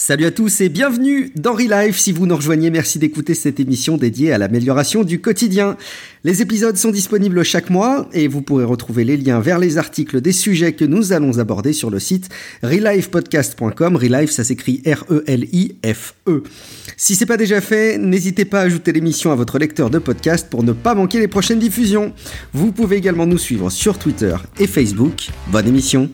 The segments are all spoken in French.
Salut à tous et bienvenue dans Relife. Si vous nous rejoignez, merci d'écouter cette émission dédiée à l'amélioration du quotidien. Les épisodes sont disponibles chaque mois et vous pourrez retrouver les liens vers les articles des sujets que nous allons aborder sur le site relifepodcast.com. Relife, ça s'écrit R-E-L-I-F-E. -E. Si c'est pas déjà fait, n'hésitez pas à ajouter l'émission à votre lecteur de podcast pour ne pas manquer les prochaines diffusions. Vous pouvez également nous suivre sur Twitter et Facebook. Bonne émission.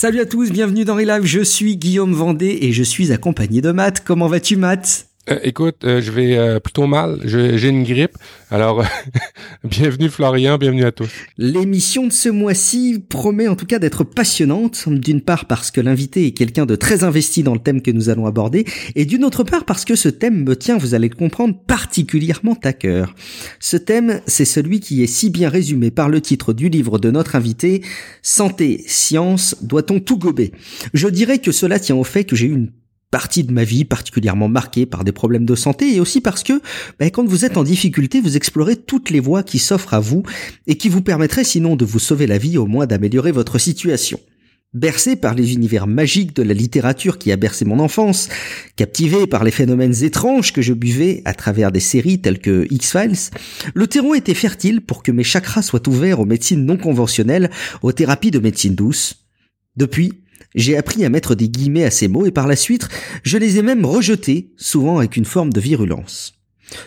Salut à tous, bienvenue dans Relive, je suis Guillaume Vendée et je suis accompagné de Matt. Comment vas-tu Matt? Euh, écoute, euh, je vais euh, plutôt mal. J'ai une grippe. Alors, bienvenue Florian, bienvenue à tous. L'émission de ce mois-ci promet en tout cas d'être passionnante. D'une part parce que l'invité est quelqu'un de très investi dans le thème que nous allons aborder, et d'une autre part parce que ce thème me tient, vous allez le comprendre, particulièrement à cœur. Ce thème, c'est celui qui est si bien résumé par le titre du livre de notre invité, Santé, science, doit-on tout gober? Je dirais que cela tient au fait que j'ai eu une partie de ma vie particulièrement marquée par des problèmes de santé et aussi parce que ben, quand vous êtes en difficulté, vous explorez toutes les voies qui s'offrent à vous et qui vous permettraient sinon de vous sauver la vie, au moins d'améliorer votre situation. Bercé par les univers magiques de la littérature qui a bercé mon enfance, captivé par les phénomènes étranges que je buvais à travers des séries telles que X-Files, le terreau était fertile pour que mes chakras soient ouverts aux médecines non conventionnelles, aux thérapies de médecine douce. Depuis, j'ai appris à mettre des guillemets à ces mots et par la suite, je les ai même rejetés, souvent avec une forme de virulence.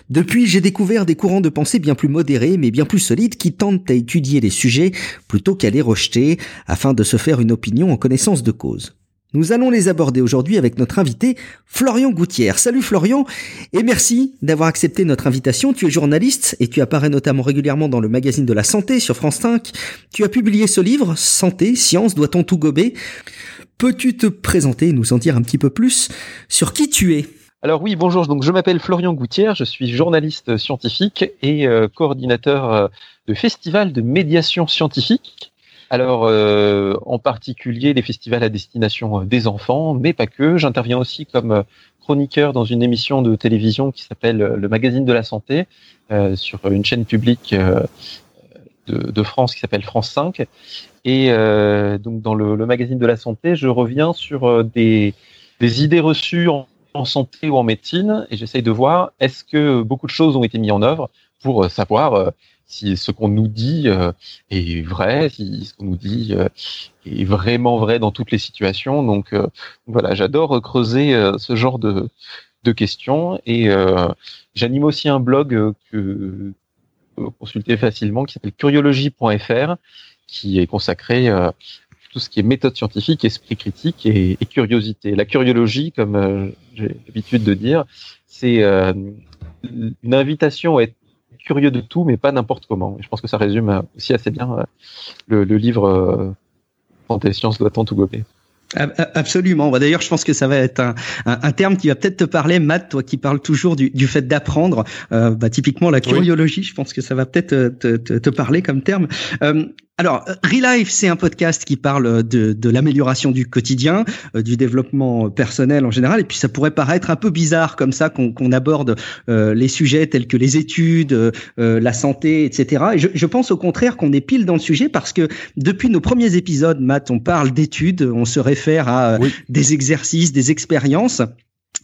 Depuis, j'ai découvert des courants de pensée bien plus modérés, mais bien plus solides, qui tentent à étudier les sujets plutôt qu'à les rejeter, afin de se faire une opinion en connaissance de cause. Nous allons les aborder aujourd'hui avec notre invité, Florian Gouttière. Salut Florian, et merci d'avoir accepté notre invitation. Tu es journaliste et tu apparais notamment régulièrement dans le magazine de la santé sur France 5. Tu as publié ce livre, Santé, Science, doit-on tout gober? Peux-tu te présenter et nous en dire un petit peu plus sur qui tu es? Alors oui, bonjour. Donc je m'appelle Florian Gouttière, je suis journaliste scientifique et euh, coordinateur euh, de festival de médiation scientifique. Alors euh, en particulier les festivals à destination euh, des enfants, mais pas que. J'interviens aussi comme chroniqueur dans une émission de télévision qui s'appelle Le Magazine de la Santé sur une chaîne publique de, de, France qui s'appelle France 5. Et donc dans le, le, Magazine de la Santé, je reviens sur des, des idées reçues en santé ou en médecine et j'essaye de voir est-ce que beaucoup de choses ont été mises en œuvre pour euh, savoir euh, si ce qu'on nous dit euh, est vrai, si ce qu'on nous dit est vraiment vrai dans toutes les situations. Donc voilà, j'adore creuser ce genre de, de questions et j'anime aussi un blog que consulter facilement qui s'appelle curiologie.fr qui est consacré tout ce qui est méthode scientifique, esprit critique et, curiosité. La curiologie, comme euh, j'ai l'habitude de dire, c'est euh, une invitation à être curieux de tout, mais pas n'importe comment. je pense que ça résume aussi assez bien euh, le, livre Santé sciences doit-on tout gober. Absolument. Bah, d'ailleurs, je pense que ça va être un, un, un terme qui va peut-être te parler, Matt, toi qui parles toujours du, du fait d'apprendre. Euh, bah, typiquement, la curiologie, je pense que ça va peut-être te, te, te, parler comme terme. Euh, alors, Relife, c'est un podcast qui parle de, de l'amélioration du quotidien, euh, du développement personnel en général, et puis ça pourrait paraître un peu bizarre comme ça qu'on qu'on aborde euh, les sujets tels que les études, euh, la santé, etc. Et je, je pense au contraire qu'on est pile dans le sujet parce que depuis nos premiers épisodes, Matt, on parle d'études, on se réfère à oui. des exercices, des expériences.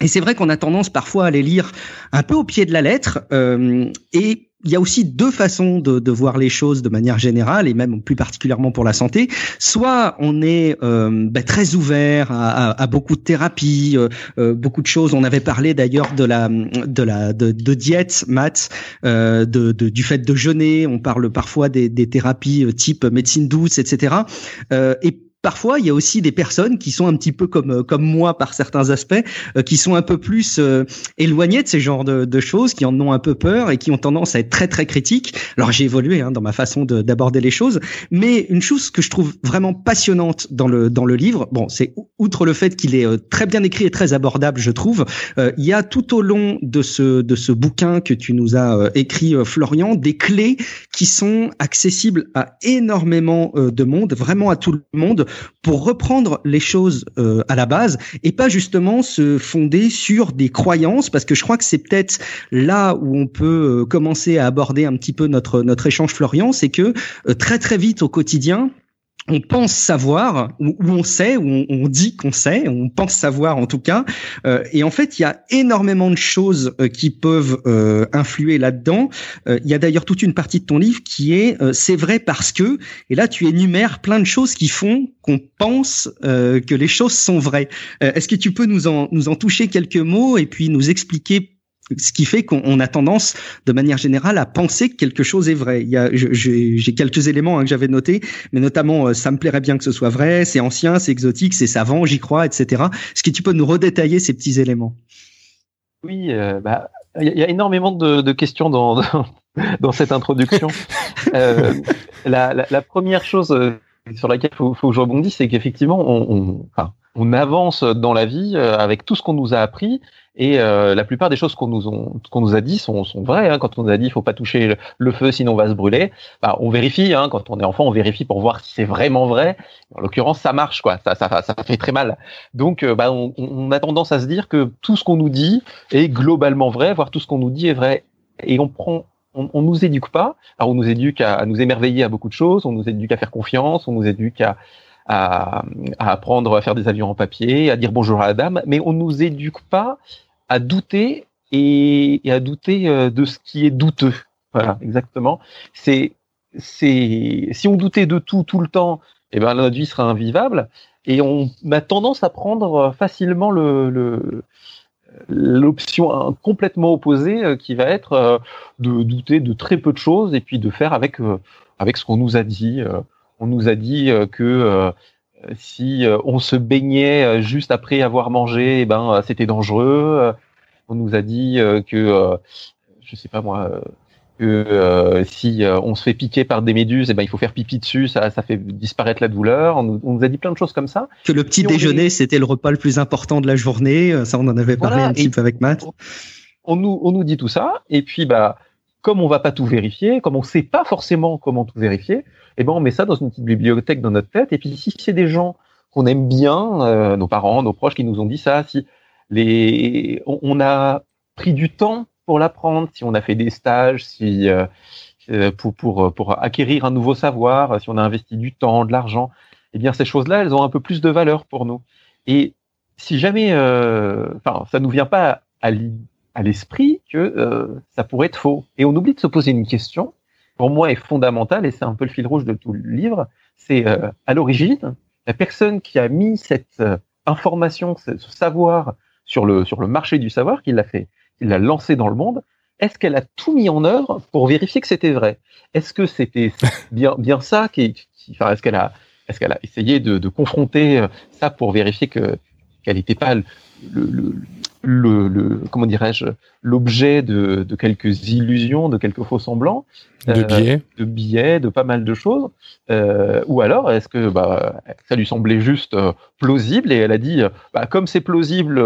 Et c'est vrai qu'on a tendance parfois à les lire un peu au pied de la lettre euh, et il y a aussi deux façons de, de, voir les choses de manière générale et même plus particulièrement pour la santé. Soit on est euh, ben, très ouvert à, à, à, beaucoup de thérapies, euh, euh, beaucoup de choses. On avait parlé d'ailleurs de la de la de, de diète, maths, euh, de, de, du fait de jeûner. On parle parfois des, des thérapies euh, type médecine douce, etc. Et Parfois, il y a aussi des personnes qui sont un petit peu comme euh, comme moi par certains aspects, euh, qui sont un peu plus euh, éloignées de ces genres de, de, choses, qui en ont un peu peur et qui ont tendance à être très très critiques. Alors j'ai évolué hein, dans ma façon d'aborder les choses, mais une chose que je trouve vraiment passionnante dans le dans le livre, bon, c'est outre le fait qu'il est euh, très bien écrit et très abordable, je trouve, euh, il y a tout au long de ce de ce bouquin que tu nous as euh, écrit, Florian, des clés qui sont accessibles à énormément de monde, vraiment à tout le monde pour reprendre les choses euh, à la base et pas justement se fonder sur des croyances parce que je crois que c'est peut-être là où on peut commencer à aborder un petit peu notre notre échange Florian, c'est que très très vite au quotidien, on pense savoir, ou, on sait, ou on, dit qu'on sait, on pense savoir en tout cas. Euh, et en fait, il y a énormément de choses euh, qui peuvent euh, influer là-dedans. il y a d'ailleurs toute une partie de ton livre qui est c'est vrai parce que. Et là, tu énumères plein de choses qui font qu'on pense que les choses sont vraies. Est-ce que tu peux nous en nous en toucher quelques mots et puis nous expliquer ce qui fait qu'on a tendance, de manière générale, à penser que quelque chose est vrai. Il y a, j'ai quelques éléments hein, que j'avais notés, mais notamment, euh, ça me plairait bien que ce soit vrai, c'est ancien, c'est exotique, c'est savant, j'y crois, etc. Est-ce que tu peux nous redétailler ces petits éléments? Oui, euh, bah, il y a énormément de, questions dans, dans, cette introduction. euh, la, la, la, première chose sur laquelle il faut, faut, que je rebondisse, c'est qu'effectivement, on, on, enfin, on avance dans la vie avec tout ce qu'on nous a appris et euh, la plupart des choses qu'on nous, ont, nous a dit sont, sont vraies. Hein. Quand on nous a dit il faut pas toucher le, feu sinon on va se brûler, bah, on vérifie. Hein. Quand on est enfant, on vérifie pour voir si c'est vraiment vrai. En l'occurrence, ça marche, quoi. Ça, ça, ça fait très mal. Donc, euh, bah, on, on, a tendance à se dire que tout ce qu'on nous dit est globalement vrai, voire tout ce qu'on nous dit est vrai. Et on prend on, on nous éduque pas. Alors on nous éduque à, à, nous émerveiller à beaucoup de choses, on nous éduque à faire confiance, on nous éduque à, à, à, apprendre à faire des avions en papier, à dire bonjour à la dame, mais on nous éduque pas à douter et, à douter euh, de ce qui est douteux. Voilà, exactement. C'est, si on doutait de tout tout le temps, eh ben notre sera invivable. Et on a tendance à prendre facilement le, l'option complètement opposée euh, qui va être euh, de douter de très peu de choses et puis de faire avec avec ce qu'on nous a dit. On nous a dit que si euh, on se baignait euh, juste après avoir mangé, eh ben c'était dangereux. On nous a dit que, je sais pas moi, que si on se fait piquer par des méduses, eh ben il faut faire pipi dessus, ça, ça fait disparaître la douleur. On nous, a dit plein de choses comme ça. Que le petit déjeuner c'était le repas le plus important de la journée. Ça on en avait parlé un petit peu avec Matt. On nous on nous dit tout ça et puis bah comme on va pas tout vérifier, comme on sait pas forcément comment tout vérifier, eh ben on met ça dans une petite bibliothèque dans notre tête. Et puis si c'est des gens qu'on aime bien, euh, nos parents, nos proches qui nous ont dit ça, si les, on, a pris du temps pour l'apprendre, si on a fait des stages, si euh, euh, pour, pour, pour acquérir un nouveau savoir, si on a investi du temps, de l'argent, eh bien ces choses-là, elles ont un peu plus de valeur pour nous. Et si jamais, enfin, ça nous vient pas à l'esprit que ça pourrait être faux. Et on oublie de se poser une question pour moi est fondamental, et c'est un peu le fil rouge de tout le livre, c'est euh, à l'origine, la personne qui a mis cette euh, information, ce, savoir sur le, sur le marché du savoir, qui l'a fait, qui l'a lancé dans le monde, est-ce qu'elle a tout mis en œuvre pour vérifier que c'était vrai? Est-ce que c'était bien, bien ça qui, qui enfin, est-ce qu'elle a, est-ce qu'elle a essayé de, de, confronter euh, ça pour vérifier que qu'elle n'était pas le, le, le, le comment dirais-je l'objet de, de, quelques illusions, de quelques faux semblants, de euh, billets, de billets, de pas mal de choses, euh, ou alors est-ce que bah, ça lui semblait juste euh, plausible et elle a dit bah, comme c'est plausible,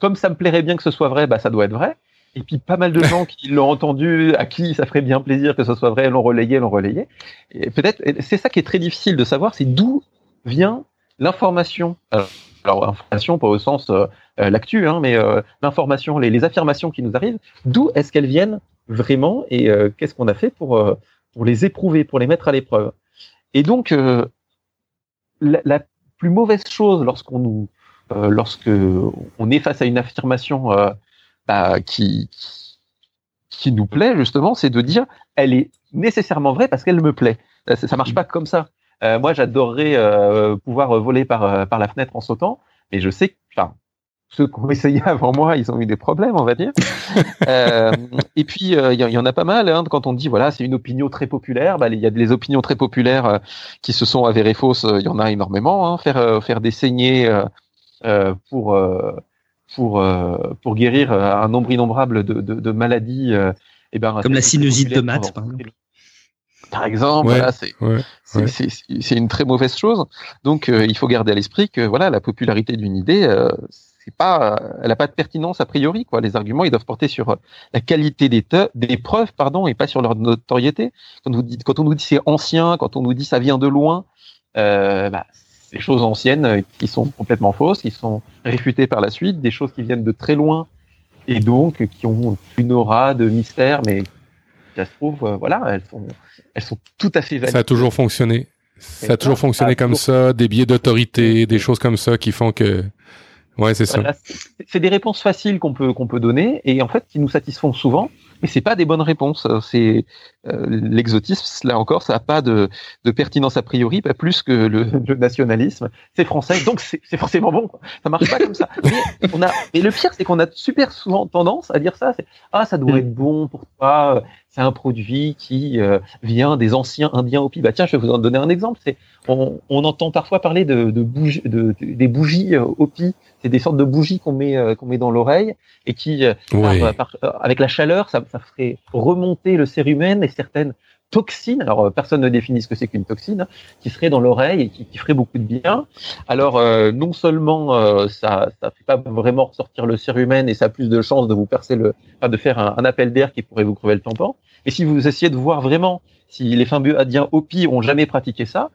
comme ça me plairait bien que ce soit vrai, bah ça doit être vrai. Et puis pas mal de gens qui l'ont entendu, à qui ça ferait bien plaisir que ce soit vrai, l'ont relayé, l'ont relayé. Et peut-être c'est ça qui est très difficile de savoir, c'est d'où vient l'information. Alors, information pas au sens euh, l'actu, hein, mais euh, l'information, les, les, affirmations qui nous arrivent, d'où est-ce qu'elles viennent vraiment et euh, qu'est-ce qu'on a fait pour, pour les éprouver, pour les mettre à l'épreuve? Et donc, la, la, plus mauvaise chose lorsqu'on nous, lorsque on est face à une affirmation bah, qui, qui nous plaît justement, c'est de dire elle est nécessairement vraie parce qu'elle me plaît. Ça, ça marche pas comme ça. Euh, moi, j'adorerais euh, pouvoir voler par, par la fenêtre en sautant, mais je sais, enfin, ceux qui ont essayé avant moi, ils ont eu des problèmes, on va dire. euh, et puis, euh, il y, en a pas mal. Hein, quand on dit, voilà, c'est une opinion très populaire, bah, il y a des opinions très populaires euh, qui se sont avérées fausses. Euh, il y en a énormément. Hein, faire faire des saignées pour pour pour guérir un nombre innombrable de, de, de maladies. eh ben, Comme la sinusite de maths, par exemple. Par exemple, voilà, c'est ouais, c'est une très mauvaise chose. Donc, il faut garder à l'esprit que voilà, la popularité d'une idée, pas, elle n'a pas de pertinence a priori. Quoi. Les arguments, ils doivent porter sur euh, la qualité des, des preuves, pardon, et pas sur leur notoriété. Quand on nous dit, quand on nous dit c'est ancien, quand on nous dit ça vient de loin, euh, bah, des choses anciennes qui sont complètement fausses, qui sont réfutées par la suite, des choses qui viennent de très loin et donc qui ont une aura de mystère, mais ça se trouve, voilà, elles sont, elles sont tout à fait valides. Ça a toujours fonctionné. Ça a toujours fonctionné comme ça, des biais d'autorité, des choses comme ça qui font que Ouais, c'est ça. C'est des réponses faciles qu'on peut qu'on peut donner et en fait qui nous satisfont souvent, mais c'est pas des bonnes réponses. C'est euh, l'exotisme, là encore, ça n'a pas de, de, pertinence a priori, pas plus que le, le nationalisme. C'est français, donc c'est forcément bon. Ça marche pas comme ça. Mais, on a, mais le pire, c'est qu'on a super souvent tendance à dire ça. Ah, ça doit mm. être bon pour toi. C'est un produit qui euh, vient des anciens Indiens Hopi. Bah tiens, je vais vous en donner un exemple. C'est on, on, entend parfois parler de, de, des bougies euh, Hopi c'est des sortes de bougies qu'on met euh, qu'on met dans l'oreille et qui, euh, euh, avec la chaleur, ça, ça, ferait remonter le cérumen et certaines toxines. Alors personne ne définit ce que c'est qu'une toxine, qui serait dans l'oreille et qui, qui, ferait beaucoup de bien. Alors non seulement ça ça fait pas vraiment ressortir le cérumen et ça a plus de chances de vous percer le, de faire un, appel d'air qui pourrait vous crever le tampon. Et si vous essayez de voir vraiment si les Fimbioadiens OPI ont jamais pratiqué ça,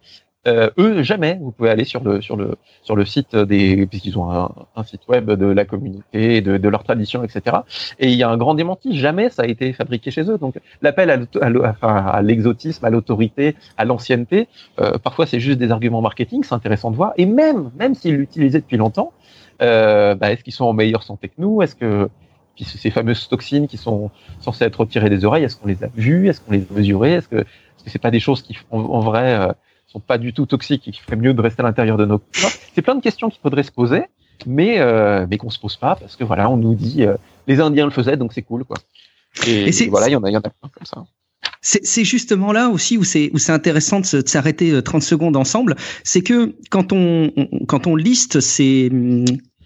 euh, eux, jamais. Vous pouvez aller sur le sur le sur le site des puisqu'ils ont un, un, site web de la communauté, de, de leur tradition, etc. Et il y a un grand démenti. Jamais ça a été fabriqué chez eux. Donc l'appel à l'exotisme, à l'autorité, à l'ancienneté, euh, parfois c'est juste des arguments marketing. C'est intéressant de voir. Et même même s'ils l'utilisaient depuis longtemps, euh, bah, est-ce qu'ils sont en meilleure santé que nous? Est-ce que ces fameuses toxines qui sont censées être retirées des oreilles, est-ce qu'on les a vues? Est-ce qu'on les a mesurées? Est-ce que est-ce que c'est pas des choses qui en, en vrai euh, sont pas du tout toxiques et qu'il ferait mieux de rester à l'intérieur de nos corps C'est plein de questions qu'il faudrait se poser, mais euh, mais qu'on se pose pas parce que voilà, on nous dit euh, les Indiens le faisaient donc c'est cool quoi. Et, voilà, il y en a, il y en a plein comme ça. C'est justement là aussi où c'est où c'est intéressant de s'arrêter 30 euh, secondes ensemble, c'est que quand on, on, quand on liste ces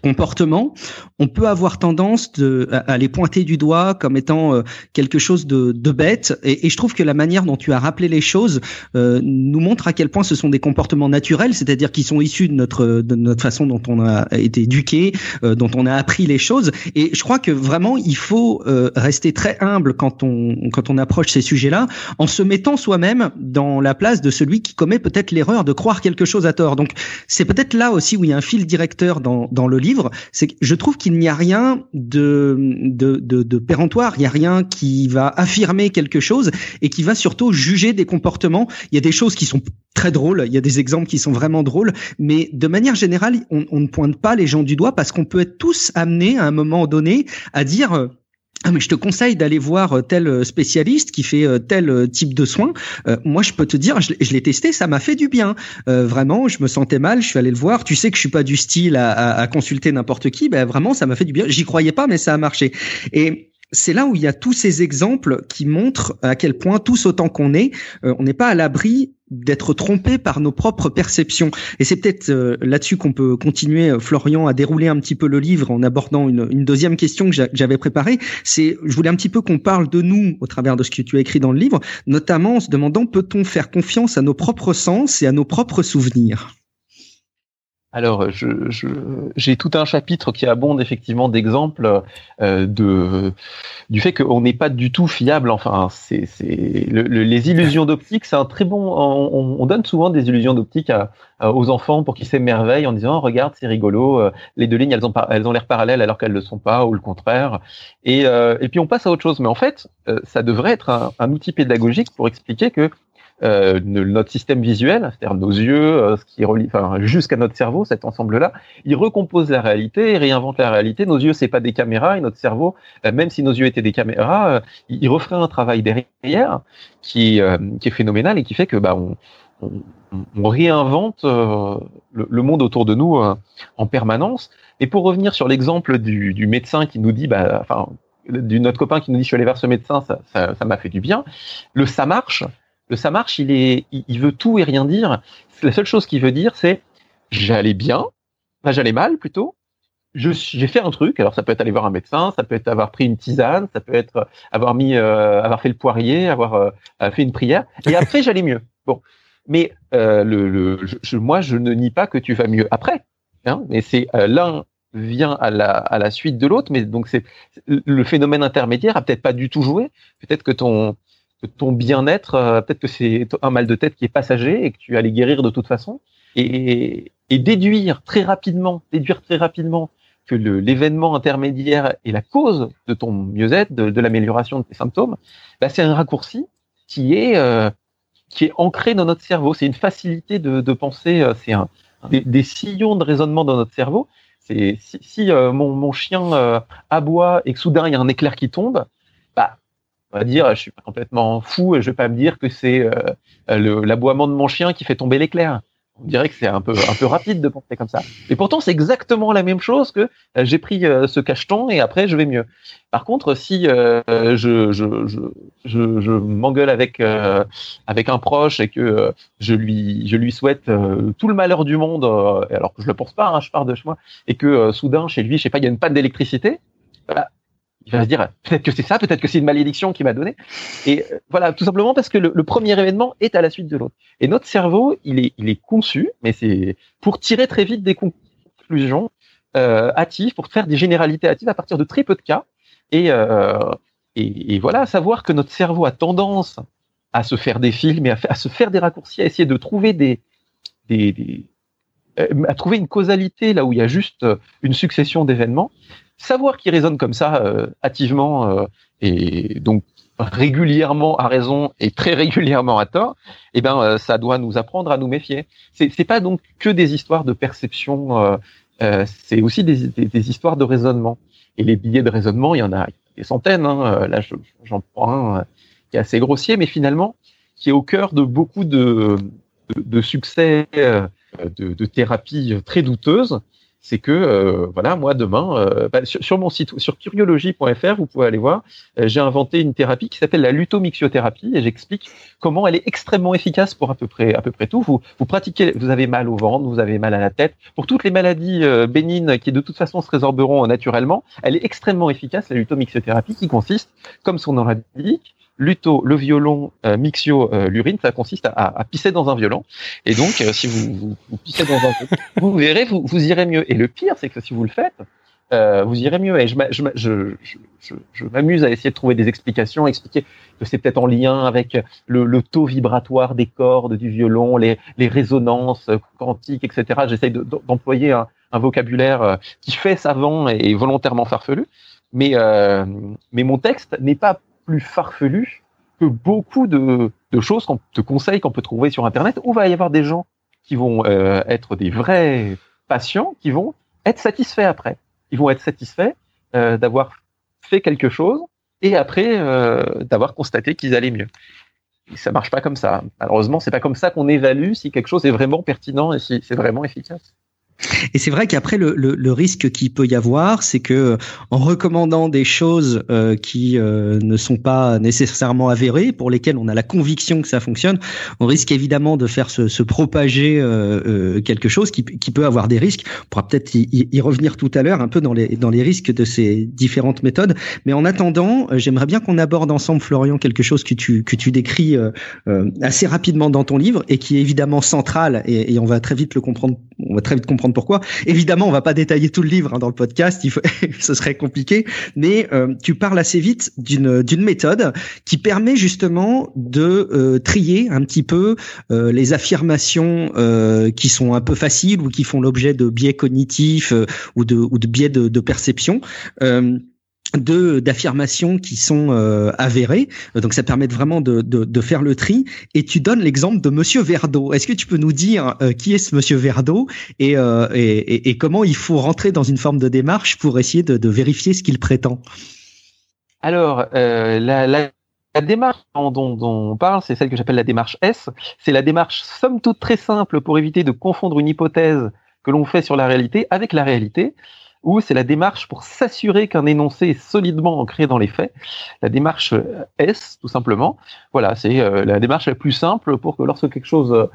comportement, on peut avoir tendance de, à, les pointer du doigt comme étant euh, quelque chose de, de bête. Et, et, je trouve que la manière dont tu as rappelé les choses euh, nous montre à quel point ce sont des comportements naturels, c'est-à-dire qui sont issus de notre, de notre façon dont on a été éduqué, euh, dont on a appris les choses. Et je crois que vraiment, il faut rester très humble quand on, quand on approche ces sujets-là, en se mettant soi-même dans la place de celui qui commet peut-être l'erreur de croire quelque chose à tort. Donc c'est peut-être là aussi où il y a un fil directeur dans, dans le livre, c'est que je trouve qu'il n'y a rien de, de, de, péremptoire, il n'y a rien qui va affirmer quelque chose et qui va surtout juger des comportements. Il y a des choses qui sont très drôles, il y a des exemples qui sont vraiment drôles, mais de manière générale, on, on ne pointe pas les gens du doigt parce qu'on peut être tous amenés à un moment donné à dire ah mais je te conseille d'aller voir euh, tel euh, spécialiste qui fait euh, tel type de soins. moi, je peux te dire, je, l'ai testé, ça m'a fait du bien. vraiment, je me sentais mal, je suis allé le voir. Tu sais que je suis pas du style à, à, à consulter n'importe qui. Ben vraiment, ça m'a fait du bien. J'y croyais pas, mais ça a marché. Et c'est là où il y a tous ces exemples qui montrent à quel point tous autant qu'on est, on n'est pas à l'abri d'être trompé par nos propres perceptions. Et c'est peut-être euh, là-dessus qu'on peut continuer, euh, Florian, à dérouler un petit peu le livre en abordant une, une deuxième question que j'avais préparée. C'est, je voulais un petit peu qu'on parle de nous au travers de ce que tu as écrit dans le livre, notamment en se demandant peut-on faire confiance à nos propres sens et à nos propres souvenirs? Alors, j'ai je, tout un chapitre qui abonde effectivement d'exemples euh, de du fait qu'on n'est pas du tout fiable. Enfin, c'est le, les illusions d'optique, c'est un très bon. On, on, donne souvent des illusions d'optique aux enfants pour qu'ils s'émerveillent en disant oh, regarde, c'est rigolo. Euh, les deux lignes, elles ont elles ont l'air parallèles alors qu'elles ne le sont pas, ou le contraire. Et, euh, et puis on passe à autre chose. Mais en fait, euh, ça devrait être un, un outil pédagogique pour expliquer que euh, notre système visuel, c'est-à-dire nos yeux, euh, ce qui relie, enfin, jusqu'à notre cerveau, cet ensemble-là, il recompose la réalité, il réinvente la réalité. Nos yeux, c'est pas des caméras, et notre cerveau, euh, même si nos yeux étaient des caméras, euh, il referait un travail derrière qui, qui est phénoménal et qui fait que bah, on, on, réinvente le, le, monde autour de nous en permanence. Et pour revenir sur l'exemple du, du, médecin qui nous dit, bah, enfin, du notre copain qui nous dit je suis allé vers ce médecin, ça m'a fait du bien. Le ça marche, le ça marche, il est, il veut tout et rien dire. La seule chose qu'il veut dire, c'est j'allais bien, enfin j'allais mal plutôt. J'ai fait un truc. Alors ça peut être aller voir un médecin, ça peut être avoir pris une tisane, ça peut être avoir mis, euh, avoir fait le poirier, avoir euh, fait une prière. Et après j'allais mieux. Bon, mais euh, le, le je, moi je ne nie pas que tu vas mieux après. Hein, mais c'est l'un vient à la, à la suite de l'autre, mais donc c'est le phénomène intermédiaire a peut-être pas du tout joué. Peut-être que ton ton bien-être, euh, peut-être que c'est un mal de tête qui est passager et que tu allais guérir de toute façon. et, et déduire très rapidement, déduire très rapidement que l'événement intermédiaire est la cause de ton mieux-être, de, l'amélioration de tes symptômes, bah, c'est un raccourci qui est euh, qui est ancré dans notre cerveau. C'est une facilité de, de penser. Euh, c'est un, des, des, sillons de raisonnement dans notre cerveau. C'est si, si euh, mon, mon, chien aboie et que soudain il y a un éclair qui tombe, on va dire je suis complètement fou je vais pas me dire que c'est l'aboiement de mon chien qui fait tomber l'éclair on dirait que c'est un peu un peu rapide de penser comme ça. Et pourtant, c'est exactement la même chose que euh, j'ai pris euh, ce cacheton et après je vais mieux. Par contre, si euh, je, je, je, je, m'engueule avec avec un proche et que je lui je lui souhaite tout le malheur du monde, alors que je le pense pas, hein, je pars de chez moi, et que soudain chez lui, je sais pas, il y a une panne d'électricité, bah, il va se dire peut-être que c'est ça, peut-être que c'est une malédiction qui m'a donné. Et euh, voilà, tout simplement parce que le, premier événement est à la suite de l'autre. Et notre cerveau, il est, il est conçu, mais c'est pour tirer très vite des conclusions euh, hâtives, pour faire des généralités hâtives à partir de très peu de cas. Et, euh, et, voilà, savoir que notre cerveau a tendance à se faire des films et à, se faire des raccourcis, à essayer de trouver des, des, des euh, à trouver une causalité là où il y a juste une succession d'événements savoir qu'il résonne comme ça euh, hâtivement euh, et donc régulièrement à raison et très régulièrement à tort, eh ben euh, ça doit nous apprendre à nous méfier. C'est c'est pas donc que des histoires de perception, euh, euh c'est aussi des, des, histoires de raisonnement. Et les billets de raisonnement, il y en a des centaines. Hein. Là, j'en prends un qui est assez grossier, mais finalement qui est au cœur de beaucoup de de, de succès de, de thérapies très douteuses c'est que euh, voilà, moi demain, euh, bah, sur, mon site, sur curiologie.fr, vous pouvez aller voir, euh, j'ai inventé une thérapie qui s'appelle la lutomixiothérapie et j'explique comment elle est extrêmement efficace pour à peu près à peu près tout. Vous vous pratiquez, vous avez mal au ventre, vous avez mal à la tête, pour toutes les maladies bénignes qui de toute façon se résorberont naturellement, elle est extrêmement efficace la lutomixiothérapie qui consiste, comme son nom l'indique, luto, le violon, euh, mixio, euh, l'urine, ça consiste à, à, pisser dans un violon. Et donc, euh, si vous, vous, vous, pissez dans un vous verrez, vous, vous irez mieux. Et le pire, c'est que si vous le faites, euh, vous irez mieux. Et je, m'amuse à essayer de trouver des explications, expliquer que c'est peut-être en lien avec le, le, taux vibratoire des cordes du violon, les, les résonances quantiques, etc. J'essaye d'employer un, un, vocabulaire qui fait savant et volontairement farfelu. Mais, euh, mais mon texte n'est pas plus farfelu que beaucoup de, de choses qu'on te conseille, qu'on peut trouver sur Internet, où va y avoir des gens qui vont euh, être des vrais patients, qui vont être satisfaits après. Ils vont être satisfaits euh, d'avoir fait quelque chose et après euh, d'avoir constaté qu'ils allaient mieux. Et ça marche pas comme ça. Malheureusement, c'est pas comme ça qu'on évalue si quelque chose est vraiment pertinent et si c'est vraiment efficace. Et c'est vrai qu'après le, le, le, risque qu'il peut y avoir, c'est que en recommandant des choses euh, qui euh, ne sont pas nécessairement avérées, pour lesquelles on a la conviction que ça fonctionne, on risque évidemment de faire se, se propager euh, euh quelque chose qui, qui, peut avoir des risques. On pourra peut-être y, y, revenir tout à l'heure, un peu dans les dans les risques de ces différentes méthodes. Mais en attendant, euh, j'aimerais bien qu'on aborde ensemble, Florian, quelque chose que tu que tu décris assez rapidement dans ton livre et qui est évidemment central et, et on va très vite le comprendre. On va très vite comprendre pourquoi. Évidemment, on va pas détailler tout le livre hein, dans le podcast, il faut, ce serait compliqué, mais euh, tu parles assez vite d'une d'une méthode qui permet justement de euh, trier un petit peu euh, les affirmations qui sont un peu faciles ou qui font l'objet de biais cognitifs ou de biais de perception de d'affirmations qui sont euh, avérées. Donc ça permet vraiment de, de, de, faire le tri. Et tu donnes l'exemple de Monsieur Verdeau. Est-ce que tu peux nous dire euh, qui est ce Monsieur Verdeau et, euh, et, et, comment il faut rentrer dans une forme de démarche pour essayer de, de vérifier ce qu'il prétend? Alors la, la, la, démarche dont, dont, on parle, c'est celle que j'appelle la démarche S. C'est la démarche somme toute très simple pour éviter de confondre une hypothèse que l'on fait sur la réalité avec la réalité ou c'est la démarche pour s'assurer qu'un énoncé est solidement ancré dans les faits. La démarche euh, S, tout simplement. Voilà, c'est euh, la démarche la plus simple pour que lorsque quelque chose euh,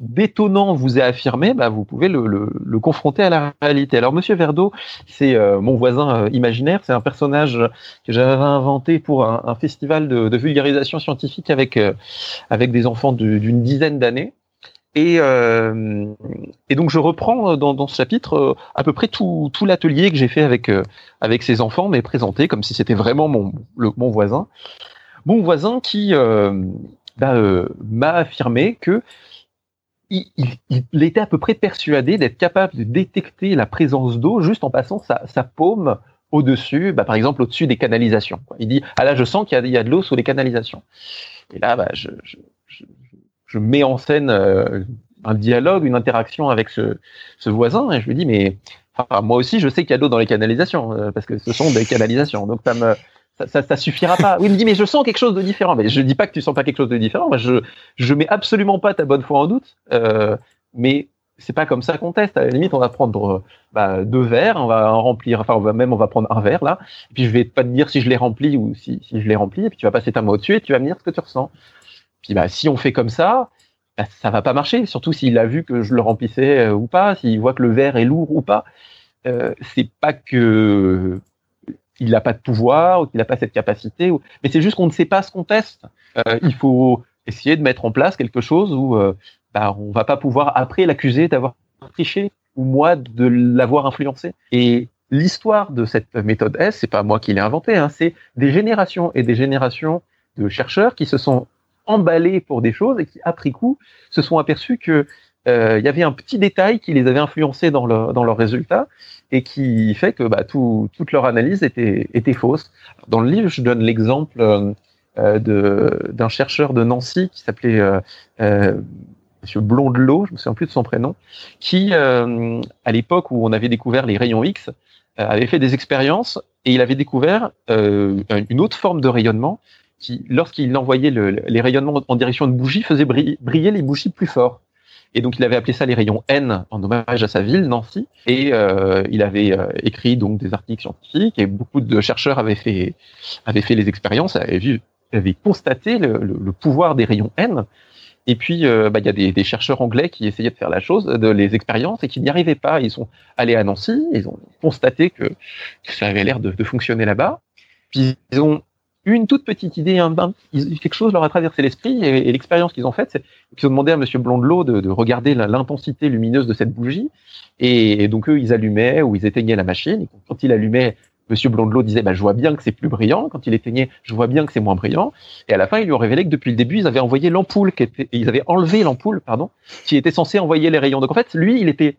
d'étonnant vous est affirmé, bah, vous pouvez le, le, le, confronter à la réalité. Alors, Monsieur Verdeau, c'est mon voisin imaginaire, c'est un personnage que j'avais inventé pour un, un festival de, de, vulgarisation scientifique avec avec des enfants d'une dizaine d'années. Et, euh, et, donc je reprends dans, dans ce chapitre euh, à peu près tout, tout l'atelier que j'ai fait avec euh, avec ces enfants, mais présenté comme si c'était vraiment mon, mon voisin, mon voisin qui euh, bah, m'a affirmé que il, était à peu près persuadé d'être capable de détecter la présence d'eau juste en passant sa, paume au-dessus, bah, par exemple au-dessus des canalisations. Il dit ah là je sens qu'il y, a de l'eau sous les canalisations. Et là bah, je, je, mets en scène euh, un dialogue, une interaction avec ce, ce, voisin et je lui dis mais moi aussi je sais qu'il y a de l'eau dans les canalisations euh, parce que ce sont des canalisations. Donc ça me ça, ça, suffira pas. Oui, il me dit, mais je sens quelque chose de différent. Mais je dis pas que tu sens pas quelque chose de différent. Moi, je, je mets absolument pas ta bonne foi en doute. Euh, mais c'est pas comme ça qu'on teste. À la limite, on va prendre bah, deux verres, on va en remplir, enfin, on va même, on va prendre un verre là. Et puis je vais pas te dire si je l'ai rempli ou si, si je l'ai rempli. Et puis tu vas passer ta main au-dessus et tu vas me dire ce que tu ressens. Puis bah, si on fait comme ça, bah, ça va pas marcher. Surtout s'il a vu que je le remplissais euh, ou pas, s'il voit que le verre est lourd ou pas. Euh, c'est pas que il n'a pas de pouvoir ou qu'il n'a pas cette capacité, mais c'est juste qu'on ne sait pas ce qu'on teste. Euh, il faut essayer de mettre en place quelque chose où euh, bah, on va pas pouvoir après l'accuser d'avoir triché ou moi de l'avoir influencé. Et l'histoire de cette méthode S, c'est pas moi qui l'ai inventée, hein, c'est des générations et des générations de chercheurs qui se sont emballés pour des choses et qui, après coup, se sont aperçus que euh, il y avait un petit détail qui les avait influencés dans, le, dans leurs résultats et qui fait que bah, tout, toute leur analyse était, était fausse. Dans le livre, je donne l'exemple euh, d'un chercheur de Nancy qui s'appelait euh, euh, Monsieur Blondelot, je me souviens plus de son prénom, qui, euh, à l'époque où on avait découvert les rayons X, euh, avait fait des expériences et il avait découvert une autre forme de rayonnement qui, lorsqu'il envoyait le, les rayonnements en direction de bougies, faisait briller les bougies plus fort. Et donc il avait appelé ça les rayons N en hommage à sa ville, Nancy. Et euh, il avait euh, écrit donc des articles scientifiques et beaucoup de chercheurs avaient fait avaient fait les expériences, avaient vu, avaient constaté le, le, pouvoir des rayons N. Et puis euh, bah, il y a des, des, chercheurs anglais qui essayaient de faire la chose, de les expériences et qui n'y arrivaient pas. Ils sont allés à Nancy, ils ont constaté que, que ça avait l'air de, de fonctionner là-bas. Puis ils ont une toute petite idée, un, quelque chose leur a traversé l'esprit et, l'expérience qu'ils ont faite, c'est qu'ils ont demandé à Monsieur Blondelot de, de regarder l'intensité lumineuse de cette bougie et, donc eux ils allumaient ou ils éteignaient la machine. Quand il allumait, Monsieur Blondelot disait bah, je vois bien que c'est plus brillant. Quand il éteignait, je vois bien que c'est moins brillant. Et à la fin ils lui ont révélé que depuis le début ils avaient envoyé l'ampoule ils avaient enlevé l'ampoule pardon qui était censée envoyer les rayons. Donc en fait lui il était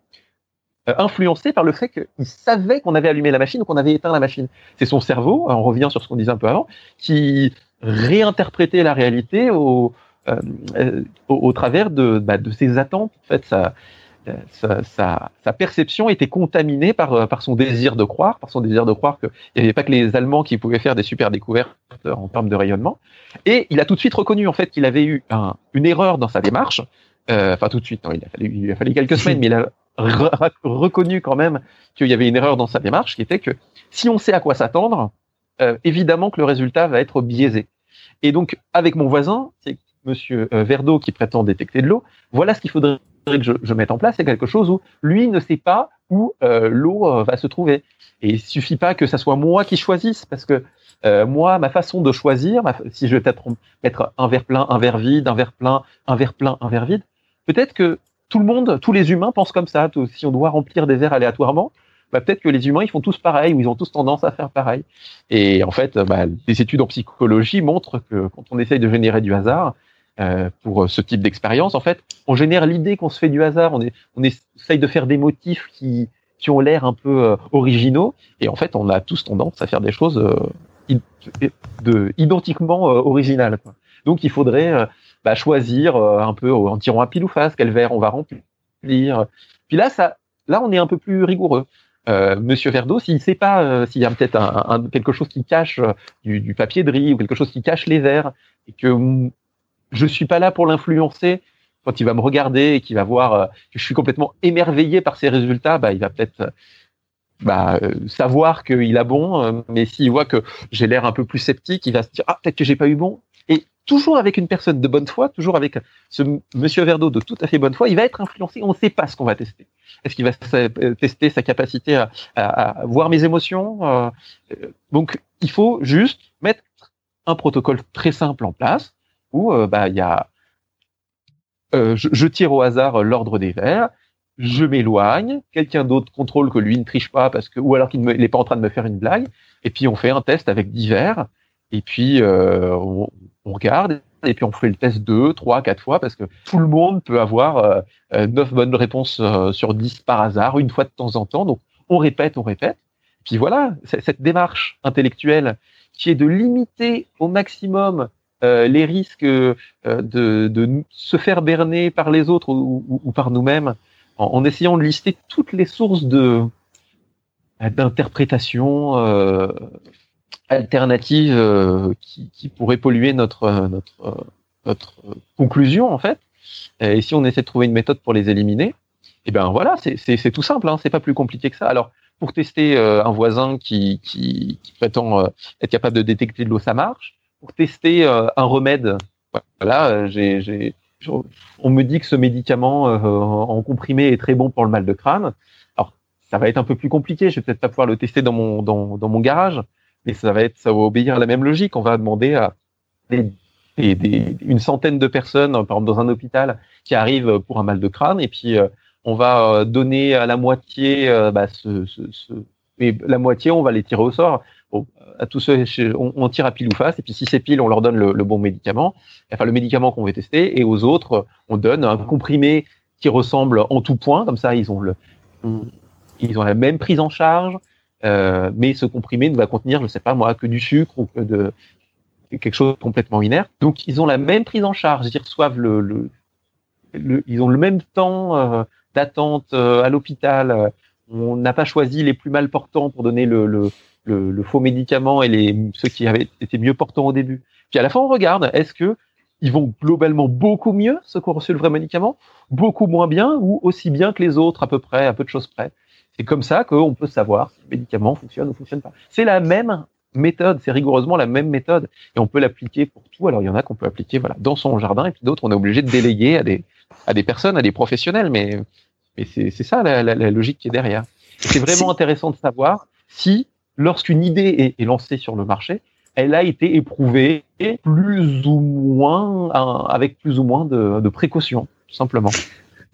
influencé par le fait qu'il savait qu'on avait allumé la machine ou qu'on avait éteint la machine. C'est son cerveau, on revient sur ce qu'on disait un peu avant, qui réinterprétait la réalité au, euh, euh au, travers de, bah, de, ses attentes. En fait, sa, sa, sa, perception était contaminée par, par son désir de croire, par son désir de croire qu'il n'y avait pas que les Allemands qui pouvaient faire des super découvertes en termes de rayonnement. Et il a tout de suite reconnu en fait qu'il avait eu un, une erreur dans sa démarche. Euh, enfin, tout de suite, non, il, a fallu, il a fallu quelques semaines, mais il a reconnu quand même qu'il y avait une erreur dans sa démarche, qui était que si on sait à quoi s'attendre, euh, évidemment que le résultat va être biaisé. Et donc, avec mon voisin, c'est Monsieur euh, Verdeau qui prétend détecter de l'eau, voilà ce qu'il faudrait que je, je, mette en place, c'est quelque chose où lui ne sait pas où euh, l'eau euh, va se trouver. Et il suffit pas que ça soit moi qui choisisse, parce que euh, moi, ma façon de choisir, si je vais peut-être mettre un verre plein, un verre vide, un verre plein, un verre plein, un verre vide, peut-être que tout le monde, tous les humains pensent comme ça. Si on doit remplir des verres aléatoirement, bah, peut-être que les humains ils font tous pareil ou ils ont tous tendance à faire pareil. Et en fait, bah, des études en psychologie montrent que quand on essaye de générer du hasard euh, pour ce type d'expérience, en fait, on génère l'idée qu'on se fait du hasard. On, essaye de faire des motifs qui, ont l'air un peu euh, originaux. Et en fait, on a tous tendance à faire des choses euh, de, identiquement originales. Donc, il faudrait bah, choisir euh, un peu en tirant un pile ou face quel verre on va remplir. Puis là, ça, là, on est un peu plus rigoureux. Euh, Monsieur Verdeau, s'il sait pas euh, s'il y a peut-être un, quelque chose qui cache euh, du, du, papier de riz ou quelque chose qui cache les verres et que je suis pas là pour l'influencer quand il va me regarder et qu'il va voir que je suis complètement émerveillé par ses résultats, bah, il va peut-être bah, savoir qu'il a bon, mais s'il voit que j'ai l'air un peu plus sceptique, il va se dire ah peut-être que j'ai pas eu bon toujours avec une personne de bonne foi, toujours avec ce monsieur Verdeau de tout à fait bonne foi, il va être influencé. On ne sait pas ce qu'on va tester. Est-ce qu'il va euh, tester sa capacité à, à, voir mes émotions euh, Donc, il faut juste mettre un protocole très simple en place où euh, bah il y a je, je, tire au hasard l'ordre des verres, je m'éloigne, quelqu'un d'autre contrôle que lui ne triche pas parce que ou alors qu'il n'est pas en train de me faire une blague, et puis on fait un test avec divers et puis euh, on, on, regarde, et puis on fait le test deux, trois, quatre fois parce que tout le monde peut avoir neuf bonnes réponses sur 10 par hasard, une fois de temps en temps. Donc on répète, on répète. Puis voilà, cette démarche intellectuelle qui est de limiter au maximum euh, les risques euh, de, de, se faire berner par les autres ou, ou, par nous-mêmes, en, essayant de lister toutes les sources de d'interprétation euh, alternative euh, qui, qui pourraient polluer notre notre notre conclusion en fait. Et si on essaie de trouver une méthode pour les éliminer, et eh ben voilà, c'est tout simple, hein, c'est pas plus compliqué que ça. Alors pour tester un voisin qui, qui, qui prétend être capable de détecter de l'eau, ça marche pour tester euh, un remède. Voilà, euh, j'ai, on me dit que ce médicament euh, en comprimé est très bon pour le mal de crâne. Alors, ça va être un peu plus compliqué. Je vais peut-être pas pouvoir le tester dans mon dans, dans mon garage, mais ça va être ça va obéir à la même logique. On va demander à des, des, une centaine de personnes, par exemple dans un hôpital, qui arrivent pour un mal de crâne, et puis on va donner à la moitié, bah, ce, ce, ce, mais la moitié, on va les tirer au sort. À tous ceux, on, tire à pile ou face, et puis si c'est pile, on leur donne le, bon médicament, enfin le médicament qu'on veut tester, et aux autres, on donne un comprimé qui ressemble en tout point, comme ça ils ont le, ils ont la même prise en charge, euh, mais ce comprimé ne va contenir, je sais pas moi, que du sucre ou que de quelque chose de complètement inerte. Donc ils ont la même prise en charge, ils reçoivent le, le, ils ont le même temps euh, d'attente euh, à l'hôpital. On n'a pas choisi les plus mal portants pour donner le, le, le, le, faux médicament et les, ceux qui avaient été mieux portants au début. Puis à la fin, on regarde, est-ce que ils vont globalement beaucoup mieux, ceux qui ont reçu le vrai médicament, beaucoup moins bien ou aussi bien que les autres à peu près, à peu de choses près? C'est comme ça qu'on peut savoir si le médicament fonctionne ou fonctionne pas. C'est la même méthode, c'est rigoureusement la même méthode et on peut l'appliquer pour tout. Alors il y en a qu'on peut appliquer voilà dans son jardin et puis d'autres on est obligé de déléguer à des à des personnes, à des professionnels, mais mais c'est ça la, la, la, logique qui est derrière. C'est vraiment intéressant de savoir si lorsqu'une idée est, lancée sur le marché, elle a été éprouvée plus ou moins avec plus ou moins de, de précautions, tout simplement.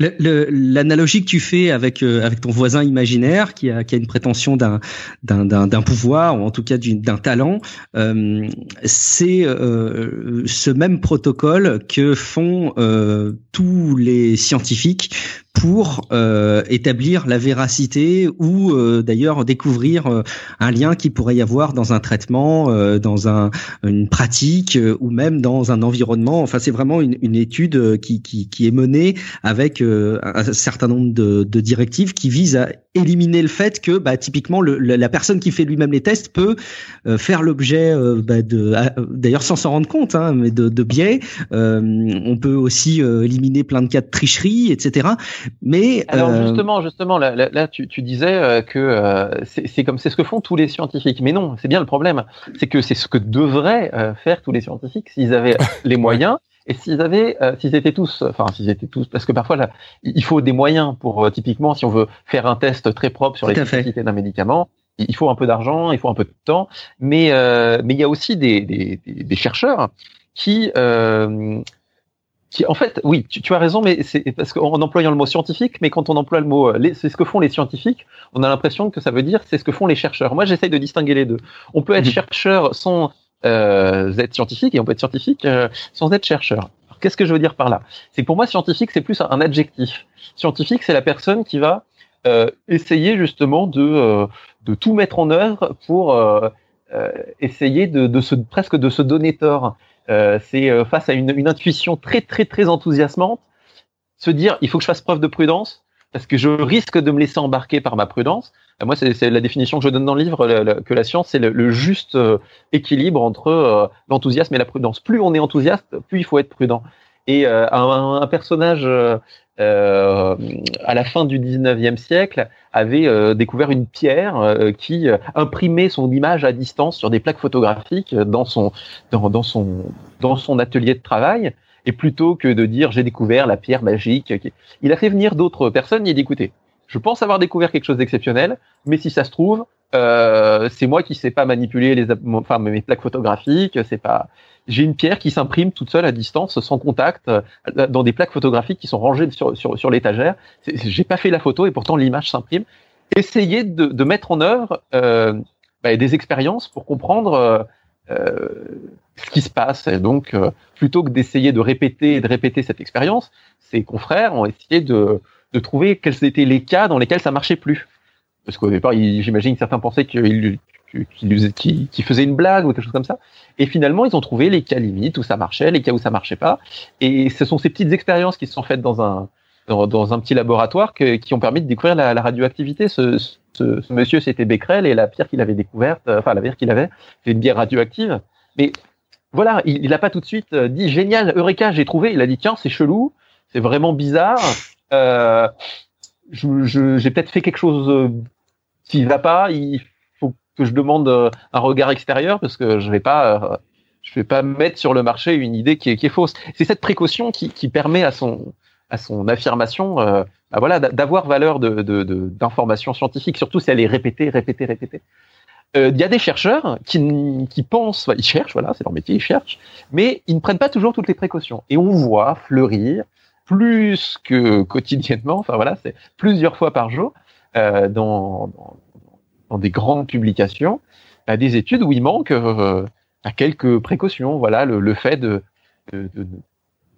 L'analogie que tu fais avec euh, avec ton voisin imaginaire qui a qui a une prétention d'un d'un d'un pouvoir ou en tout cas d'un talent, euh, c'est euh, ce même protocole que font euh, tous les scientifiques pour euh, établir la véracité ou euh, d'ailleurs découvrir euh, un lien qui pourrait y avoir dans un traitement, dans un, une pratique ou même dans un environnement. Enfin, c'est vraiment une, une étude qui, qui, qui, est menée avec un certain nombre de, de, directives qui visent à éliminer le fait que bah, typiquement le, la personne qui fait lui-même les tests peut faire l'objet bah, de d'ailleurs sans s'en rendre compte hein, mais de, de biais on peut aussi éliminer plein de cas de tricherie etc mais alors euh, justement, justement, là, là, tu, tu, disais euh, que euh, c'est comme c'est ce que font tous les scientifiques. Mais non, c'est bien le problème, c'est que c'est ce que devraient faire tous les scientifiques. S'ils avaient les moyens et s'ils avaient, s'ils étaient tous, enfin s'ils étaient tous, parce que parfois là, il faut des moyens pour typiquement si on veut faire un test très propre sur l'efficacité d'un médicament, il faut un peu d'argent, il faut un peu de temps, mais mais il y a aussi des, des, des chercheurs qui qui, en fait, oui, tu, tu as raison, mais c'est parce qu'en employant le mot scientifique, mais quand on emploie le mot, euh, c'est ce que font les scientifiques, on a l'impression que ça veut dire c'est ce que font les chercheurs. Moi, j'essaye de distinguer les deux. On peut être mhm. chercheur sans euh, être scientifique et on peut être scientifique euh, sans être chercheur. Qu'est-ce que je veux dire par là? C'est que pour moi, scientifique, c'est plus un adjectif. Scientifique, c'est la personne qui va euh, essayer justement de, euh, de tout mettre en œuvre pour essayer de, de se, presque de se donner tort. Euh, c'est euh, face à une, une, intuition très très très enthousiasmante, se dire il faut que je fasse preuve de prudence parce que je risque de me laisser embarquer par ma prudence. Euh, moi, c'est la définition que je donne dans le livre, que la science, c'est le, juste équilibre entre l'enthousiasme et la prudence. Plus on est enthousiaste, plus il faut être prudent. Et un, un, personnage euh, à la fin du 19e siècle, avait euh, découvert une pierre euh, qui imprimait son image à distance sur des plaques photographiques dans son, dans, dans, son, dans son atelier de travail. Et plutôt que de dire j'ai découvert la pierre magique, il a fait venir d'autres personnes. A dit écoutez, je pense avoir découvert quelque chose d'exceptionnel, mais si ça se trouve, euh, c'est moi qui sais pas manipuler les, enfin mes plaques photographiques, c'est pas, j'ai une pierre qui s'imprime toute seule à distance, sans contact, euh, dans des plaques photographiques qui sont rangées sur, sur, sur l'étagère. J'ai pas fait la photo et pourtant l'image s'imprime. Essayez de, de, mettre en œuvre euh, bah, des expériences pour comprendre ce qui se passe. Et donc, plutôt que d'essayer de répéter et de répéter cette expérience, ses confrères ont essayé de, de trouver quels étaient les cas dans lesquels ça marchait plus. Parce qu'au départ, j'imagine que certains pensaient qu'il qui, faisait une blague ou quelque chose comme ça. Et finalement, ils ont trouvé les cas limites où ça marchait, les cas où ça marchait pas. Et ce sont ces petites expériences qui se sont faites dans un dans, un petit laboratoire qui ont permis de découvrir la, radioactivité. Ce, ce, monsieur, c'était Becquerel et la pierre qu'il avait découverte, euh, enfin la pierre qu'il avait, c'est une bière radioactive. Mais voilà, il n'a pas tout de suite euh, dit génial, Eureka, j'ai trouvé. Il a dit tiens, c'est chelou, c'est vraiment bizarre. Euh, j'ai peut-être fait quelque chose euh, qui va pas. Il que je demande euh, un regard extérieur parce que je vais pas, euh, je vais pas mettre sur le marché une idée qui est, fausse. C'est cette précaution qui, qui, permet à son, à son affirmation, euh, bah voilà, d'avoir valeur de, d'information scientifique, surtout si elle est répétée, répétée, répétée. Il y a des chercheurs qui, qui pensent, ils cherchent, voilà, c'est leur métier, ils cherchent, mais ils ne prennent pas toujours toutes les précautions. Et on voit fleurir plus que quotidiennement, enfin voilà, c'est plusieurs fois par jour euh, dans, dans, dans des grandes publications, à des études où il manque euh, à quelques précautions. Voilà, le, le fait de, de, de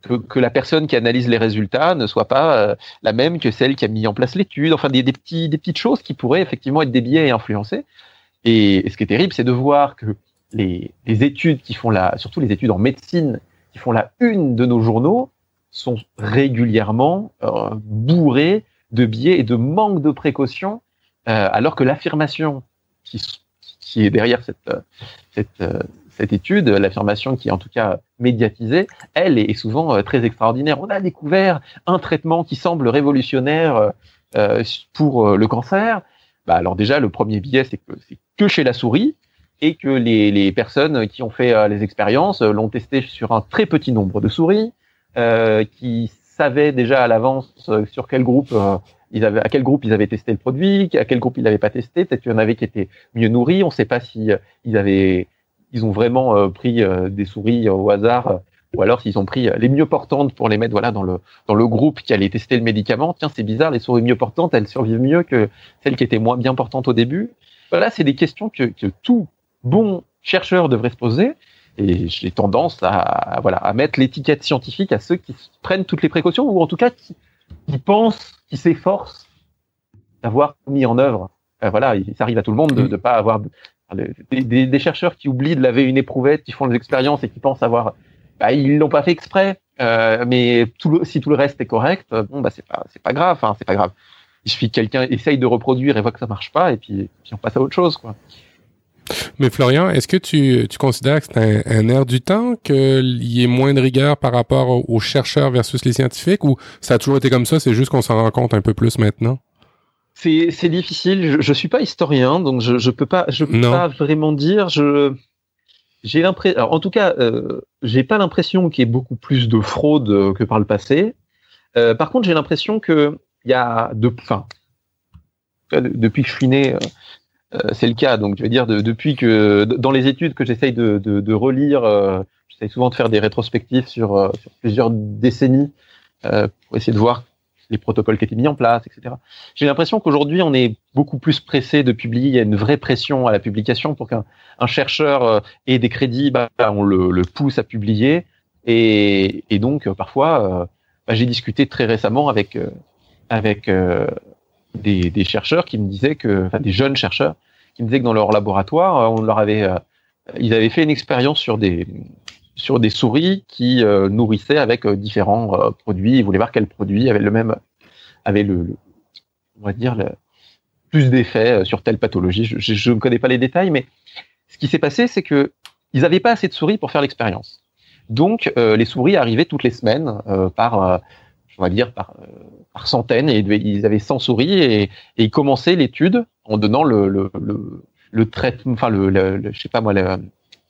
que, que, la personne qui analyse les résultats ne soit pas euh, la même que celle qui a mis en place l'étude. Enfin, des, des, petits, des petites choses qui pourraient effectivement être des biais et influencer. Et, ce qui est terrible, c'est de voir que les, les, études qui font la, surtout les études en médecine, qui font la une de nos journaux, sont régulièrement euh, bourrées de biais et de manque de précautions euh, alors que l'affirmation qui, qui, est derrière cette, euh, cette, euh, cette étude, l'affirmation qui est en tout cas médiatisée, elle est souvent très extraordinaire. On a découvert un traitement qui semble révolutionnaire pour le cancer. Bah alors déjà, le premier biais, c'est que c'est que chez la souris et que les, les personnes qui ont fait les expériences l'ont testé sur un très petit nombre de souris, qui savaient déjà à l'avance sur quel groupe ils avaient, à quel groupe ils avaient testé le produit, à quel groupe ils l'avaient pas testé. Peut-être qu'il y en avait qui étaient mieux nourris. On ne sait pas si euh, ils avaient, ils ont vraiment euh, pris euh, des souris au hasard, ou alors s'ils ont pris les mieux portantes pour les mettre voilà dans le dans le groupe qui allait tester le médicament. Tiens, c'est bizarre, les souris mieux portantes, elles survivent mieux que celles qui étaient moins bien portantes au début. Voilà, c'est des questions que, que tout bon chercheur devrait se poser. Et j'ai tendance à, voilà à mettre l'étiquette scientifique à ceux qui prennent toutes les précautions ou en tout cas qui, qui pensent qui s'efforce d'avoir mis en œuvre. Euh, voilà, ça arrive à tout le monde de ne pas avoir des, des, chercheurs qui oublient de laver une éprouvette, qui font des expériences et qui pensent avoir, bah, ils l'ont pas fait exprès. Euh, mais tout le, si tout le reste est correct, euh, bon bah c'est pas c'est pas grave, hein, c'est pas grave. Il suffit que quelqu'un essaye de reproduire et voit que ça marche pas et puis, puis on passe à autre chose quoi. Mais Florian, est-ce que tu, tu considères que c'est un, un, air du temps, qu'il y ait moins de rigueur par rapport aux, chercheurs versus les scientifiques, ou ça a toujours été comme ça, c'est juste qu'on s'en rend compte un peu plus maintenant? C'est difficile. Je, je suis pas historien, donc je, je peux pas, je peux pas vraiment dire. Je j'ai l'impression, en tout cas, euh, j'ai pas l'impression qu'il y ait beaucoup plus de fraude que par le passé. Euh, par contre, j'ai l'impression que il y a de, enfin, depuis que je suis né, euh, euh, c'est le cas. Donc, je veux dire, depuis que dans les études que j'essaye de, de, de, relire, euh, j'essaye souvent de faire des rétrospectives sur, euh, plusieurs décennies euh, pour essayer de voir les protocoles qui étaient mis en place, etc. J'ai l'impression qu'aujourd'hui, on est beaucoup plus pressé de publier. Il y a une vraie pression à la publication pour qu'un un chercheur ait des crédits. Bah, on le, le, pousse à publier. Et, et donc, parfois, bah, j'ai discuté très récemment avec avec des, des, chercheurs qui me disaient que, enfin, des jeunes chercheurs qui me disaient que dans leur laboratoire, euh, on leur avait, euh, ils avaient fait une expérience sur des sur des souris qui euh, nourrissaient avec différents produits. Ils voulaient voir quel produit avait le même, avait le, on va dire le, plus d'effets sur telle pathologie. Je, je, ne connais pas les détails, mais ce qui s'est passé, c'est que ils n'avaient pas assez de souris pour faire l'expérience. Donc, les souris arrivaient toutes les semaines par on va dire par, euh, par centaines, et ils avaient 100 souris, et, et ils commençaient l'étude en donnant le, le, le, le traitement, enfin, le, le, je sais pas moi,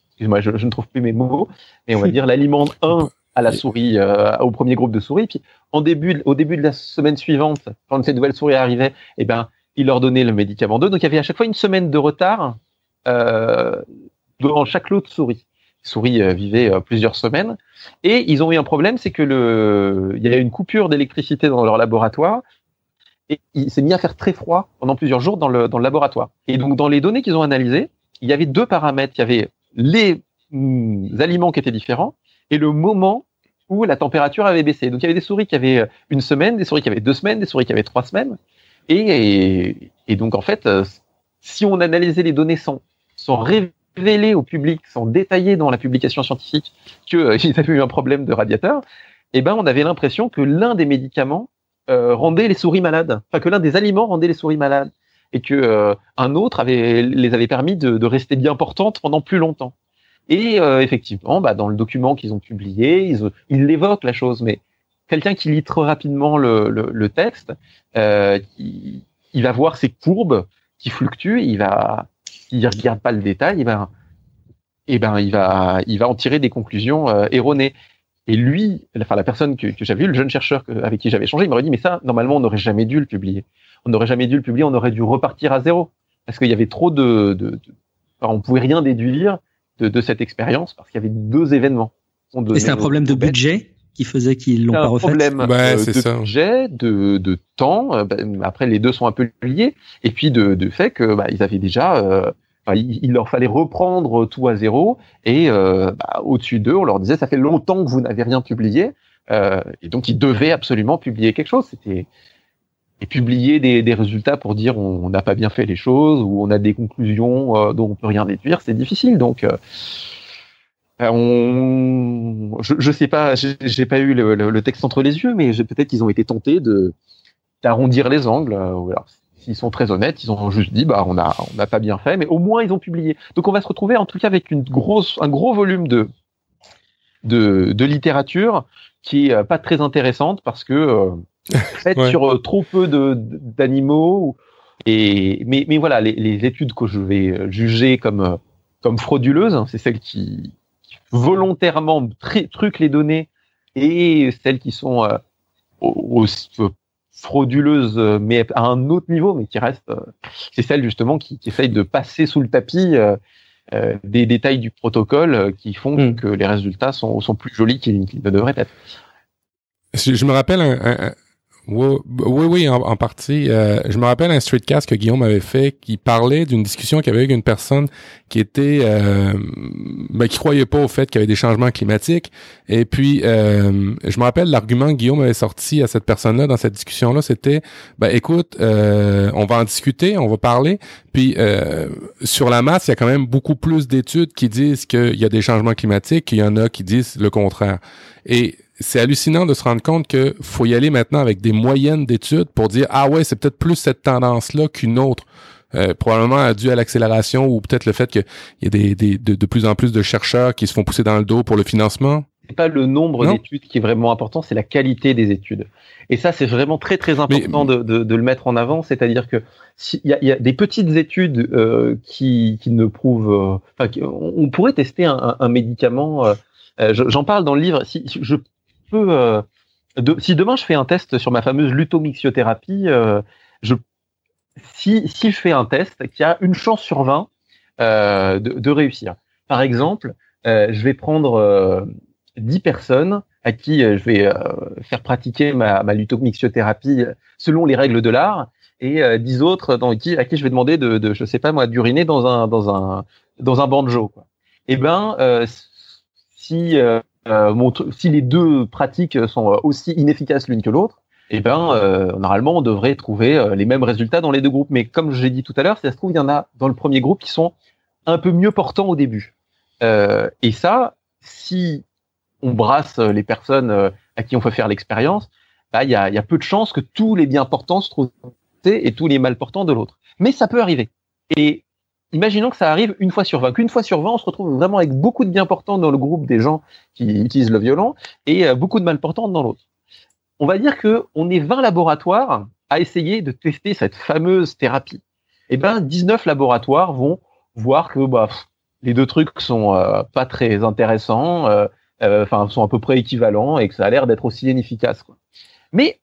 excuse-moi, je, je, ne trouve plus mes mots, mais on va dire l'aliment 1 à la souris, euh, au premier groupe de souris, puis en début, au début de la semaine suivante, quand ces nouvelles souris arrivaient, eh ben, il leur donnait le médicament 2, donc il y avait à chaque fois une semaine de retard euh, dans chaque lot de souris souris euh, vivaient euh, plusieurs semaines. Et ils ont eu un problème, c'est que le, il y a eu une coupure d'électricité dans leur laboratoire et il s'est mis à faire très froid pendant plusieurs jours dans le, dans le laboratoire. Et donc, dans les données qu'ils ont analysées, il y avait deux paramètres. Il y avait les mm, aliments qui étaient différents et le moment où la température avait baissé. Donc il y avait des souris qui avaient une semaine, des souris qui avaient deux semaines, des souris qui avaient trois semaines. Et, et, donc en fait, euh, si on analysait les données sans, sans révéler au public, sans détailler dans la publication scientifique qu'ils euh, avaient eu un problème de radiateur, eh ben on avait l'impression que l'un des médicaments euh, rendait les souris malades, enfin que l'un des aliments rendait les souris malades, et que euh, un autre avait les avait permis de, de rester bien portantes pendant plus longtemps. Et euh, effectivement, bah, dans le document qu'ils ont publié, ils, ils l'évoquent la chose, mais quelqu'un qui lit trop rapidement le, le, le texte, euh, il, il, va voir ces courbes qui fluctuent, il va, il regarde pas le détail, il va, et eh ben il va, il va en tirer des conclusions euh, erronées. Et lui, enfin la personne que, que j'avais vu, le jeune chercheur avec qui j'avais changé, il m'aurait dit mais ça normalement on n'aurait jamais dû le publier. On n'aurait jamais dû le publier, on aurait dû repartir à zéro parce qu'il y avait trop de, de, de enfin, on pouvait rien déduire de, de cette expérience parce qu'il y avait deux événements. Et c'est un problème de budget qui faisait qu'ils l'ont pas refait. Un problème euh, de ça. budget, de, de temps. Euh, bah, après, les deux sont un peu liés. Et puis de, de fait que bah, ils avaient déjà, bah, il, leur fallait reprendre tout à zéro. Et euh, bah, au-dessus d'eux, on leur disait ça fait longtemps que vous n'avez rien publié. Euh, et donc ils devaient absolument publier quelque chose. C'était et publier des, résultats pour dire on n'a pas bien fait les choses ou on a des conclusions euh, dont on peut rien déduire, c'est difficile. Donc, euh, on, je, je sais pas, j'ai pas eu le, texte entre les yeux, mais peut-être qu'ils ont été tentés de d'arrondir les angles. S'ils sont très honnêtes, ils ont juste dit bah on a on n'a pas bien fait, mais au moins ils ont publié. Donc on va se retrouver en tout cas avec une grosse un gros volume de de, de littérature qui est pas très intéressante parce que fait ouais. sur euh, trop peu d'animaux. Et mais, mais voilà, les, les, études que je vais euh, juger comme euh, comme frauduleuses, hein, c'est celles qui, qui volontairement truquent les données et celles qui sont euh, aussi frauduleuses, mais à un autre niveau, mais qui restent, c'est celles justement qui, qui essayent de passer sous le tapis euh, euh, des détails du protocole qui font mm. que les résultats sont, sont plus jolis qu'ils qu ne devraient être. Je me rappelle un, un, oui, oui, en, partie. Euh, je me rappelle un streetcast que Guillaume avait fait qui parlait d'une discussion qu'il avait avec une personne qui était, euh, ben, qui croyait pas au fait qu'il y avait des changements climatiques. Et puis, euh, je me rappelle l'argument que Guillaume avait sorti à cette personne-là dans cette discussion-là, c'était, ben écoute, euh, on va en discuter, on va parler. Puis euh, sur la masse, il y a quand même beaucoup plus d'études qui disent qu'il y a des changements climatiques, qu'il y en a qui disent le contraire. Et c'est hallucinant de se rendre compte que faut y aller maintenant avec des moyennes d'études pour dire ah ouais c'est peut-être plus cette tendance là qu'une autre. Euh, probablement dû à l'accélération ou peut-être le fait qu'il y a des, des de, de, plus en plus de chercheurs qui se font pousser dans le dos pour le financement. C'est pas le nombre d'études qui est vraiment important c'est la qualité des études. Et ça c'est vraiment très très important mais, de, de, de, le mettre en avant c'est-à-dire que s'il y, y, a des petites études euh, qui, qui ne prouvent euh, enfin on pourrait tester un, un médicament euh, j'en parle dans le livre si je Euh, si demain je fais un test sur ma fameuse lutomixiothérapie, euh, si, je fais un test qui a une chance sur 20 euh, de, réussir. Par exemple, euh, je vais prendre 10 euh, personnes à qui je vais faire pratiquer ma, ma lutomixiothérapie selon les règles de l'art et 10 autres à qui je vais demander de, je sais pas moi, d'uriner dans un, dans un, dans un banjo. Quoi. Eh ben, si montre, si les deux pratiques sont aussi inefficaces l'une que l'autre, eh ben, euh, normalement, on devrait trouver euh, les mêmes résultats dans les deux groupes. Mais comme j'ai dit tout à l'heure, ça se trouve, il y en a dans le premier groupe qui sont un peu mieux portants au début. Euh, et ça, si on brasse les personnes euh, à qui on fait faire l'expérience, bah, il y, a, y a peu de chances que tous les bien portants se trouvent et tous les mal portants de l'autre. Mais ça peut arriver. Et imaginons que ça arrive une fois sur 20, qu'une fois sur 20, on se retrouve vraiment avec beaucoup de bien portants dans le groupe des gens qui utilisent le violon et euh, beaucoup de mal portants dans l'autre. On va dire que on est 20 laboratoires à essayer de tester cette fameuse thérapie. Et eh ben 19 laboratoires vont voir que bah, les deux trucs sont euh, pas très intéressants, euh, euh, enfin sont à peu près équivalents et que ça a l'air d'être aussi inefficace. Quoi. Mais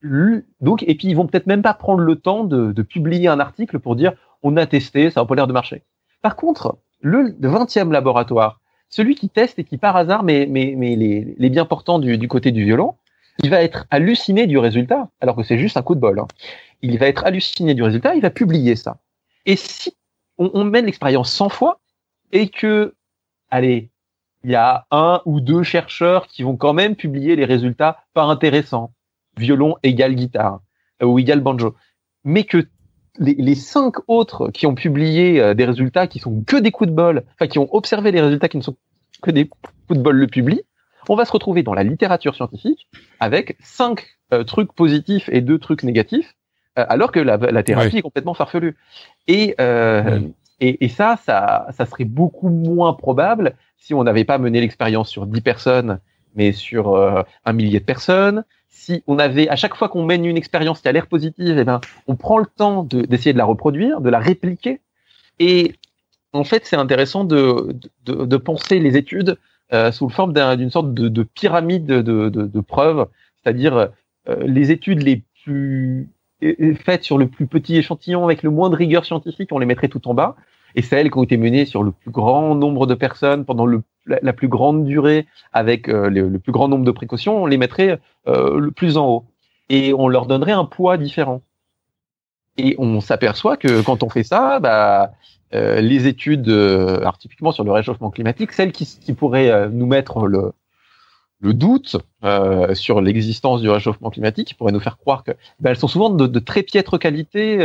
donc et puis ils vont peut-être même pas prendre le temps de, de publier un article pour dire on a testé, ça n'a pas l'air de marcher. Par contre, le 20e laboratoire, celui qui teste et qui par hasard met, les, bien portants du, du, côté du violon, il va être halluciné du résultat, alors que c'est juste un coup de bol. Hein. Il va être halluciné du résultat, il va publier ça. Et si on, on mène l'expérience 100 fois et que allez, il y a un ou deux chercheurs qui vont quand même publier les résultats pas intéressants. Violon égale guitare euh, ou égale banjo. Mais que les, cinq autres qui ont publié euh, des résultats qui sont que des coups de bol, enfin qui ont observé des résultats qui ne sont que des coups de bol le publient, on va se retrouver dans la littérature scientifique avec cinq euh, trucs positifs et deux trucs négatifs, alors que la, thérapie est complètement farfelue. Et, et, et, ça, ça, ça serait beaucoup moins probable si on n'avait pas mené l'expérience sur 10 personnes, mais sur euh, un millier de personnes, si on avait à chaque fois qu'on mène une expérience qui a l'air positive, eh ben, on prend le temps d'essayer de, la reproduire, de la répliquer. Et en fait, c'est intéressant de, de, de, penser les études euh, sous le forme d'une sorte de, de, pyramide de, preuves, c'est-à-dire euh, les études les plus faites sur le plus petit échantillon avec le moins de rigueur scientifique, on les mettrait tout en bas et celles qui ont été menées sur le plus grand nombre de personnes pendant la, plus grande durée avec euh, le, plus grand nombre de précautions, on les mettrait euh, le plus en haut et on leur donnerait un poids différent. Et on s'aperçoit que quand on fait ça, bah, euh, les études, alors typiquement sur le réchauffement climatique, celles qui, pourraient nous mettre le, doute sur l'existence du réchauffement climatique, qui pourrait nous faire croire que ben, elles sont souvent de, très piètre qualité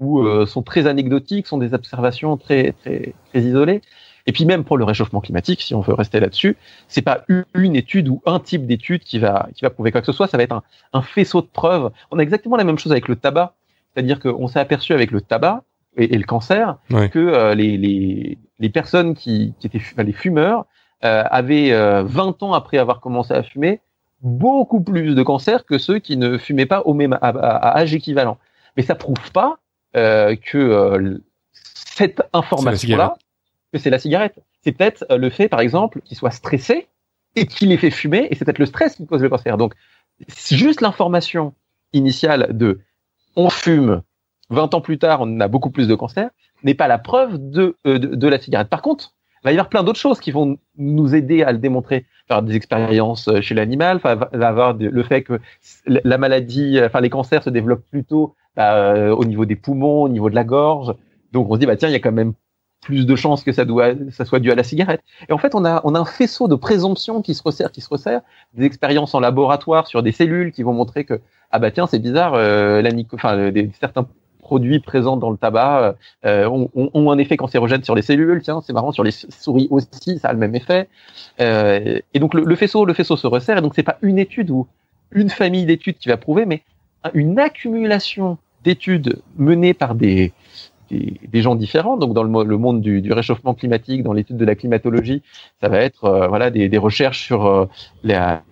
ou euh, sont très anecdotiques, sont des observations très très très isolées. Et puis même pour le réchauffement climatique, si on veut rester là-dessus, c'est pas une étude ou un type d'étude qui va qui va prouver quoi que ce soit, ça va être un, un faisceau de preuves. On a exactement la même chose avec le tabac, c'est-à-dire qu'on s'est aperçu avec le tabac et, et le cancer que euh, les, les, les personnes qui, qui étaient les fumeurs euh, avaient 20 ans après avoir commencé à fumer beaucoup plus de cancer que ceux qui ne fumaient pas au même à, à âge équivalent. Mais ça prouve pas euh, que euh, cette information-là, que c'est la cigarette. C'est peut-être euh, le fait, par exemple, qu'il soit stressé et qu'il ait fait fumer, et c'est peut-être le stress qui cause le cancer. Donc, juste l'information initiale de on fume, 20 ans plus tard, on a beaucoup plus de cancer, n'est pas la preuve de, de, de, la cigarette. Par contre, il va y avoir plein d'autres choses qui vont nous aider à le démontrer. Faire des expériences chez l'animal, va avoir le fait que la maladie, enfin les cancers se développent plutôt euh, au niveau des poumons, au niveau de la gorge. Donc on se dit bah tiens, il y a quand même plus de chances que ça doit ça soit dû à la cigarette. Et en fait, on a on a un faisceau de présomptions qui se resserre, qui se resserre, des expériences en laboratoire sur des cellules qui vont montrer que ah bah tiens, c'est bizarre, euh, la enfin des, certains produits présents dans le tabac euh, ont, ont, un effet cancérogène sur les cellules. Tiens, c'est marrant sur les souris aussi, ça a le même effet. Euh, et donc le, le, faisceau, le faisceau se resserre. Et donc c'est pas une étude ou une famille d'études qui va prouver, mais une accumulation d'études menées par des, des, gens différents. Donc dans le, monde du, réchauffement climatique, dans l'étude de la climatologie, ça va être euh, voilà des, recherches sur euh, la,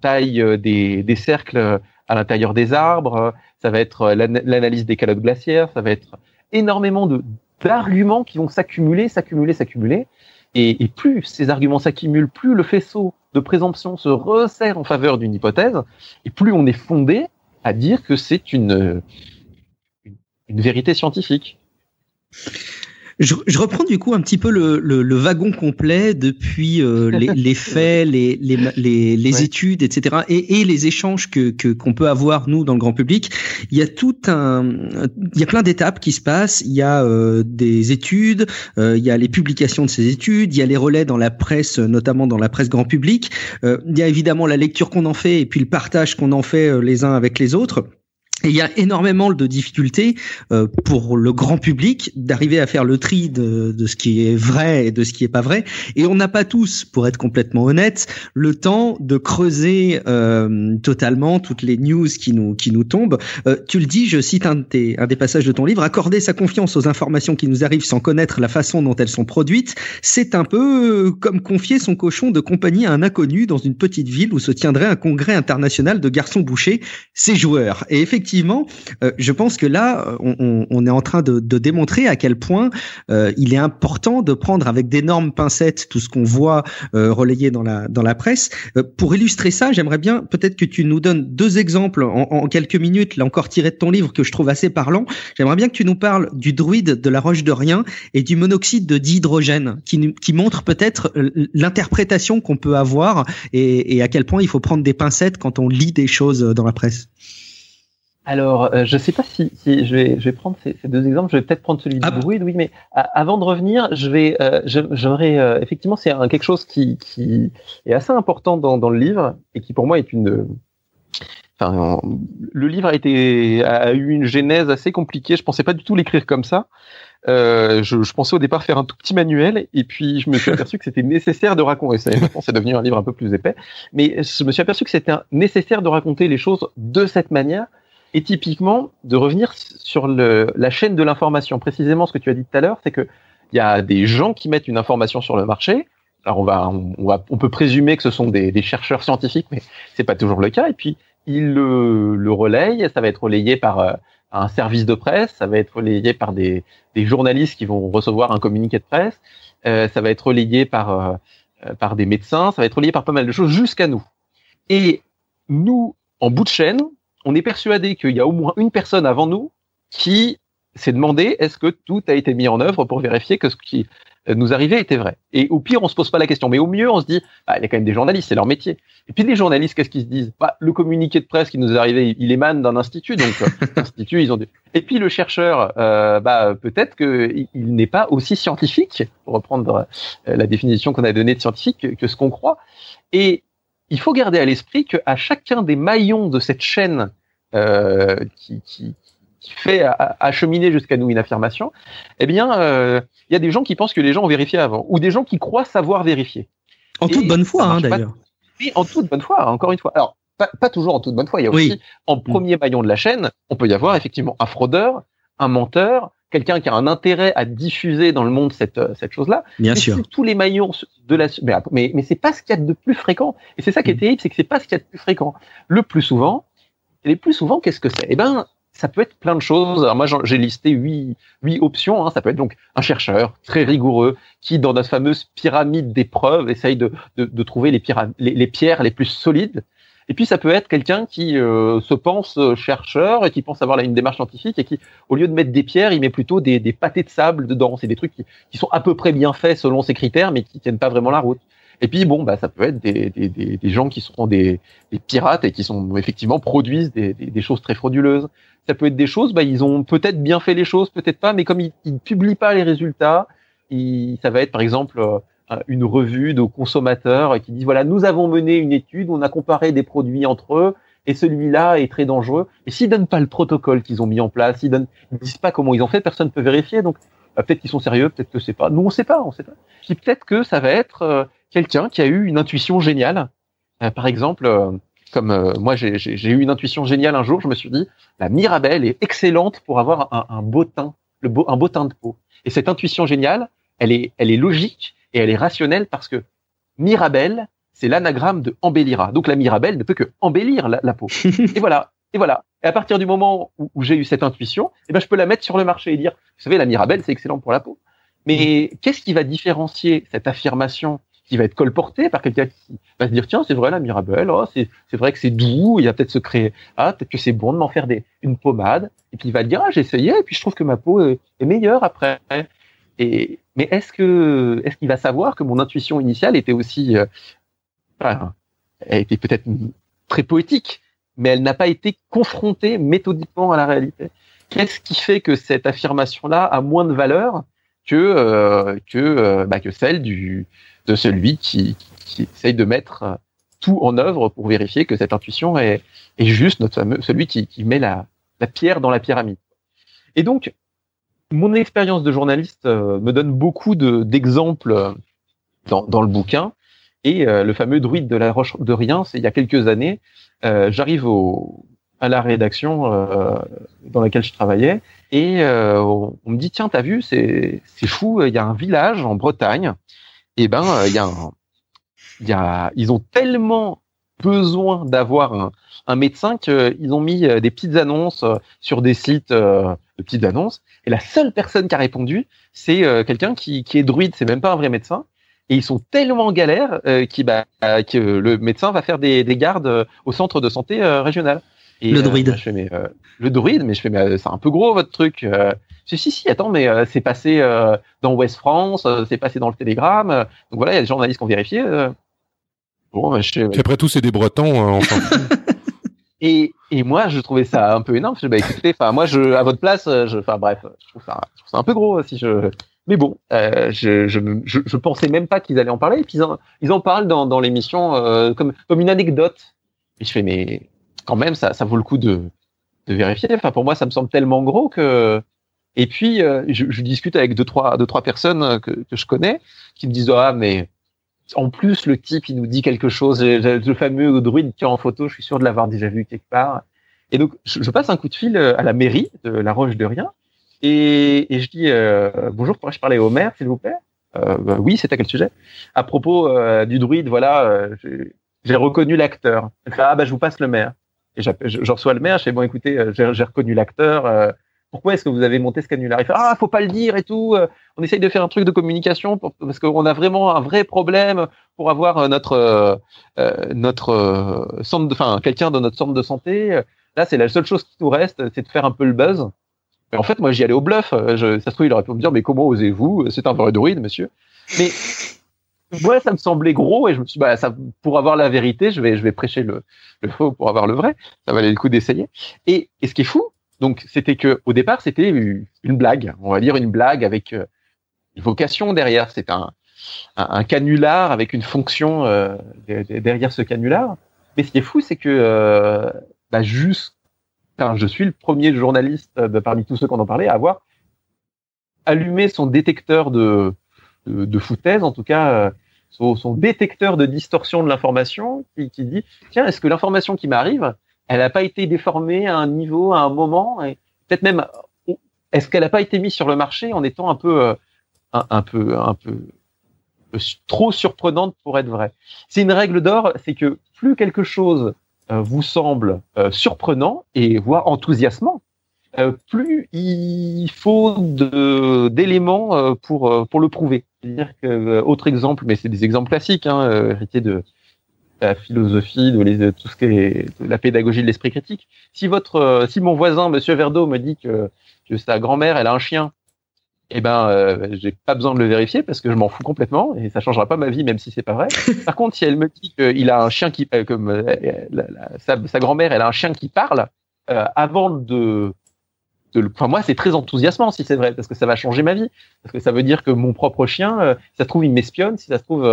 taille euh, des, des, cercles à l'intérieur des arbres. Ça va être l'analyse des calottes glaciaires. Ça va être énormément d'arguments qui vont s'accumuler, s'accumuler, s'accumuler. Et, plus ces arguments s'accumulent, plus le faisceau de présomption se resserre en faveur d'une hypothèse, et plus on est fondé à dire que c'est une, une, vérité scientifique. Je, je, reprends du coup un petit peu le, le, le wagon complet depuis euh, les, les, faits, les, les, les, les études, etc. Et, et, les échanges que qu'on peut avoir nous dans le grand public. Il y a tout un, il y a plein d'étapes qui se passent. Il y a euh, des études, euh, il y a les publications de ces études, il y a les relais dans la presse, notamment dans la presse grand public. il y a évidemment la lecture qu'on en fait et puis le partage qu'on en fait les uns avec les autres. Et il y a énormément de difficultés euh, pour le grand public d'arriver à faire le tri de, de, ce qui est vrai et de ce qui est pas vrai. Et on n'a pas tous, pour être complètement honnête, le temps de creuser euh, totalement toutes les news qui nous qui nous tombent. Euh, tu le dis, je cite un, des, un des passages de ton livre accorder sa confiance aux informations qui nous arrivent sans connaître la façon dont elles sont produites, c'est un peu comme confier son cochon de compagnie à un inconnu dans une petite ville où se tiendrait un congrès international de garçons bouchers. C'est joueur. Et effectivement effectivement, euh, je pense que là, on, on, est en train de, de, démontrer à quel point euh, il est important de prendre avec d'énormes pincettes tout ce qu'on voit euh, relayé dans la dans la presse. Euh, pour illustrer ça, j'aimerais bien peut-être que tu nous donnes deux exemples en, en, quelques minutes, là encore tiré de ton livre que je trouve assez parlant. J'aimerais bien que tu nous parles du druide de la roche de rien et du monoxyde de dihydrogène, qui, qui montre peut-être l'interprétation qu'on peut avoir et, et à quel point il faut prendre des pincettes quand on lit des choses dans la presse. Alors, euh, je ne sais pas si, si je, vais, je, vais, prendre ces, ces, deux exemples. Je vais peut-être prendre celui du ah. bruit, oui, mais avant de revenir, je vais, euh, j'aimerais euh, effectivement, c'est quelque chose qui, qui, est assez important dans, dans, le livre et qui pour moi est une. Enfin, le livre a été a eu une genèse assez compliquée. Je pensais pas du tout l'écrire comme ça. Euh, je, je, pensais au départ faire un tout petit manuel et puis je me suis aperçu que c'était nécessaire de raconter. Ça, maintenant, c'est devenu un livre un peu plus épais, mais je me suis aperçu que c'était nécessaire de raconter les choses de cette manière et typiquement de revenir sur le, la chaîne de l'information. Précisément, ce que tu as dit tout à l'heure, c'est que il y a des gens qui mettent une information sur le marché. Alors on va, on, va, on peut présumer que ce sont des, des chercheurs scientifiques, mais c'est pas toujours le cas. Et puis ils le, le relayent. Ça va être relayé par euh, un service de presse, ça va être relayé par des, des journalistes qui vont recevoir un communiqué de presse, euh, ça va être relayé par euh, euh, par des médecins, ça va être relayé par pas mal de choses jusqu'à nous. Et nous, en bout de chaîne, on est persuadé qu'il y a au moins une personne avant nous qui s'est demandé est-ce que tout a été mis en œuvre pour vérifier que ce qui nous arrivait était vrai? Et au pire, on se pose pas la question, mais au mieux, on se dit bah, il y a quand même des journalistes, c'est leur métier. Et puis les journalistes, qu'est-ce qu'ils se disent? Bah, Le communiqué de presse qui nous est arrivé, il émane d'un institut, donc euh, institut, ils ont. Et puis le chercheur, euh, bah peut-être qu'il il, n'est pas aussi scientifique, pour reprendre euh, la définition qu'on a donnée de scientifique, que, que ce qu'on croit. Et il faut garder à l'esprit qu'à chacun des maillons de cette chaîne euh, qui, qui, qui, fait acheminer jusqu'à nous une affirmation, eh bien, euh, il y a des gens qui pensent que les gens ont vérifié avant, ou des gens qui croient savoir vérifier. En toute bonne foi, hein, d'ailleurs. Oui, en toute bonne foi, encore une fois. Alors, pas, pas toujours en toute bonne foi. Il y a aussi, en premier maillon de la chaîne, on peut y avoir effectivement un fraudeur, un menteur, quelqu'un qui a un intérêt à diffuser dans le monde cette, euh, cette chose-là. Bien sûr. Tous les maillons de la, mais, mais, mais c'est pas ce qu'il y a de plus fréquent. Et c'est ça qui est mm. terrible, c'est que c'est pas ce qu'il y a de plus fréquent. Le plus souvent, et les plus souvent, qu'est-ce que c'est? Eh ben, ça peut être plein de choses. Alors moi, j'ai listé huit, huit options. Hein. Ça peut être donc un chercheur très rigoureux qui, dans notre fameuse pyramide d'épreuves, essaye de, de, de trouver les, les, les, pierres les plus solides. Et puis ça peut être quelqu'un qui euh, se pense euh, chercheur et qui pense avoir là, une démarche scientifique et qui, au lieu de mettre des pierres, il met plutôt des, des pâtés de sable dedans. C'est des trucs qui, qui, sont à peu près bien faits selon ses critères, mais qui tiennent pas vraiment la route. Et puis bon, bah ça peut être des, des, des, gens qui sont des, pirates et qui sont effectivement produisent des, des, choses très frauduleuses. Ça peut être des choses, bah ils ont peut-être bien fait les choses, peut-être pas, mais comme ils, ne publient pas les résultats, ça va être par exemple euh, une revue de consommateurs qui dit voilà, nous avons mené une étude, on a comparé des produits entre eux, et celui-là est très dangereux. Et s'ils donnent pas le protocole qu'ils ont mis en place, s'ils donnent, ils disent pas comment ils ont fait, personne ne peut vérifier. Donc bah, peut-être qu'ils sont sérieux, peut-être que c'est pas. Nous on sait pas, on sait pas. Puis peut-être que ça va être euh, quelqu'un qui a eu une intuition géniale. Euh, par exemple, euh, comme moi j'ai eu une intuition géniale un jour, je me suis dit la Mirabelle est excellente pour avoir un, un beau teint, le beau, un beau teint de peau. Et cette intuition géniale, elle est, elle est logique et elle est rationnelle parce que Mirabelle, c'est l'anagramme de embellira. Donc la Mirabelle ne peut que embellir la, peau. et voilà. Et voilà. Et à partir du moment où, j'ai eu cette intuition, eh ben, je peux la mettre sur le marché et dire, vous savez, la Mirabelle, c'est excellent pour la peau. Mais qu'est-ce qui va différencier cette affirmation qui va être colportée par quelqu'un qui va se dire, tiens, c'est vrai, la Mirabelle, oh, c'est, vrai que c'est doux, il va peut-être se créer, ah, peut-être que c'est bon de m'en faire des, une pommade, et puis il va dire, ah, j'ai essayé, et puis je trouve que ma peau est, est meilleure après. Et, mais est-ce que est-ce qu'il va savoir que mon intuition initiale était aussi euh, elle était peut-être très poétique, mais elle n'a pas été confrontée méthodiquement à la réalité? Qu'est-ce qui fait que cette affirmation-là a moins de valeur que euh, que euh, bah, que celle du de celui qui, qui essaye de mettre tout en œuvre pour vérifier que cette intuition est, est juste notre fameux celui qui, qui met la, la pierre dans la pyramide? Et donc mon expérience de journaliste euh, me donne beaucoup d'exemples euh, dans, le bouquin. Et euh, le fameux druide de la roche de rien, c'est il y a quelques années. J'arrive à la rédaction dans laquelle je travaillais et on, me dit tiens t'as vu c'est fou il y a un village en Bretagne et ben il y a il y a ils ont tellement besoin d'avoir un, un médecin qu'ils ont mis des petites annonces sur des sites de petites annonces. Et la seule personne qui a répondu, c'est euh, quelqu'un qui, qui est druide, c'est même pas un vrai médecin. Et ils sont tellement en galère euh, qui, bah, que le médecin va faire des, des gardes euh, au centre de santé régional. Et, le druide. je fais, mais, le druide, mais je fais, mais c'est un peu gros votre truc. je dis, si, si, attends, mais c'est passé dans Ouest France, c'est passé dans le Télégramme. donc voilà, il y a des journalistes qui ont vérifié. bon, bah, je, Après tout, c'est des Bretons, hein, enfin. Et, et moi, je trouvais ça un peu énorme. Je dis, bah écoutez, enfin moi, je, à votre place, je, enfin bref, je trouve ça, je trouve ça un peu gros si je. Mais bon, euh, je, je, je, je, pensais même pas qu'ils allaient en parler. Et puis ils en, ils en parlent dans, dans l'émission euh, comme, comme une anecdote. Et je fais, mais quand même, ça, ça vaut le coup de, de vérifier. Enfin, pour moi, ça me semble tellement gros que. Et puis, euh, je, je, discute avec deux trois, deux trois personnes que, que je connais qui me disent ah mais en plus le type il nous dit quelque chose. Le fameux druide qui est en photo, je suis sûr de l'avoir déjà vu quelque part. Et donc, je, passe un coup de fil à la mairie de La Roche de Rien et, je dis euh, bonjour, pourrais-je parler au maire, s'il vous plaît? Euh, bah, Oui, c'est à quel sujet? À propos euh, du druide, voilà, euh, j'ai reconnu l'acteur. ah bah je vous passe le maire. Et je, je reçois le maire, je fais bon écoutez, euh, j'ai reconnu l'acteur. Pourquoi est-ce que vous avez monté ce canular? Il fait ah faut pas le dire et tout. on essaye de faire un truc de communication pour, parce qu'on a vraiment un vrai problème pour avoir notre notre centre, de, enfin quelqu'un dans notre centre de santé. Là, c'est la seule chose qui nous reste, c'est de faire un peu le buzz. Mais en fait, moi, j'y allais au bluff. Euh, je, ça se trouve, il aurait pu me dire, mais comment osez-vous? C'est un vrai druide, monsieur. Mais ouais, ça me semblait gros et je me suis dit, bah, ça, pour avoir la vérité, je vais, je vais prêcher le, le faux pour avoir le vrai. Ça valait le coup d'essayer. Et, et ce qui est fou, donc, c'était que au départ, c'était une blague. On va dire une blague avec euh, une vocation derrière. C'est un, un, canular avec une fonction euh, derrière ce canular. Mais ce qui est fou, c'est que euh, bah, juste je suis le premier journaliste de, parmi tous ceux qu'on en parlait à avoir allumé son détecteur de, de, foutaise, en tout cas euh, son, détecteur de distorsion de l'information, qui, qui, dit tiens, est-ce que l'information qui m'arrive, elle n'a pas été déformée à un niveau, à un moment, et peut-être même est-ce qu'elle n'a pas été mise sur le marché en étant un peu euh, un, peu un peu trop surprenante pour être vraie? C'est une règle d'or, c'est que plus quelque chose euh, vous semble euh, surprenant et voire enthousiasmant, euh, plus il faut d'éléments pour pour le prouver. C'est-à-dire que autre exemple, mais c'est des exemples classiques, hein, hérités de la philosophie, de, les, tout ce qui est la pédagogie de l'esprit critique. Si votre, si mon voisin, Monsieur Verdeau, me dit que, que sa grand-mère, elle a un chien eh ben, euh, j'ai pas besoin de le vérifier parce que je m'en fous complètement et ça changera pas ma vie même si c'est pas vrai. Par contre, si elle me dit qu'il a un chien qui, euh, comme euh, sa, sa grand-mère, elle a un chien qui parle, euh, avant de, de enfin moi c'est très enthousiasmant si c'est vrai parce que ça va changer ma vie parce que ça veut dire que mon propre chien, si ça se trouve il m'espionne, si ça se trouve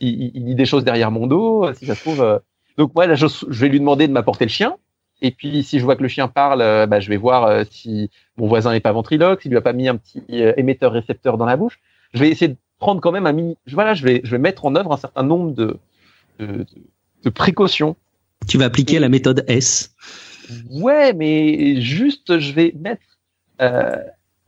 il, il, dit des choses derrière mon dos, si ça se trouve donc moi là je, je vais lui demander de m'apporter le chien et puis, si je vois que le chien parle, euh, bah, je vais voir euh, si mon voisin n'est pas ventriloque, s'il lui a pas mis un petit euh, émetteur-récepteur dans la bouche. Je vais essayer de prendre quand même un mini. Voilà, je vais, je vais mettre en œuvre un certain nombre de, de, de précautions. Tu vas appliquer la méthode S. Ouais, mais juste, je vais mettre. Euh,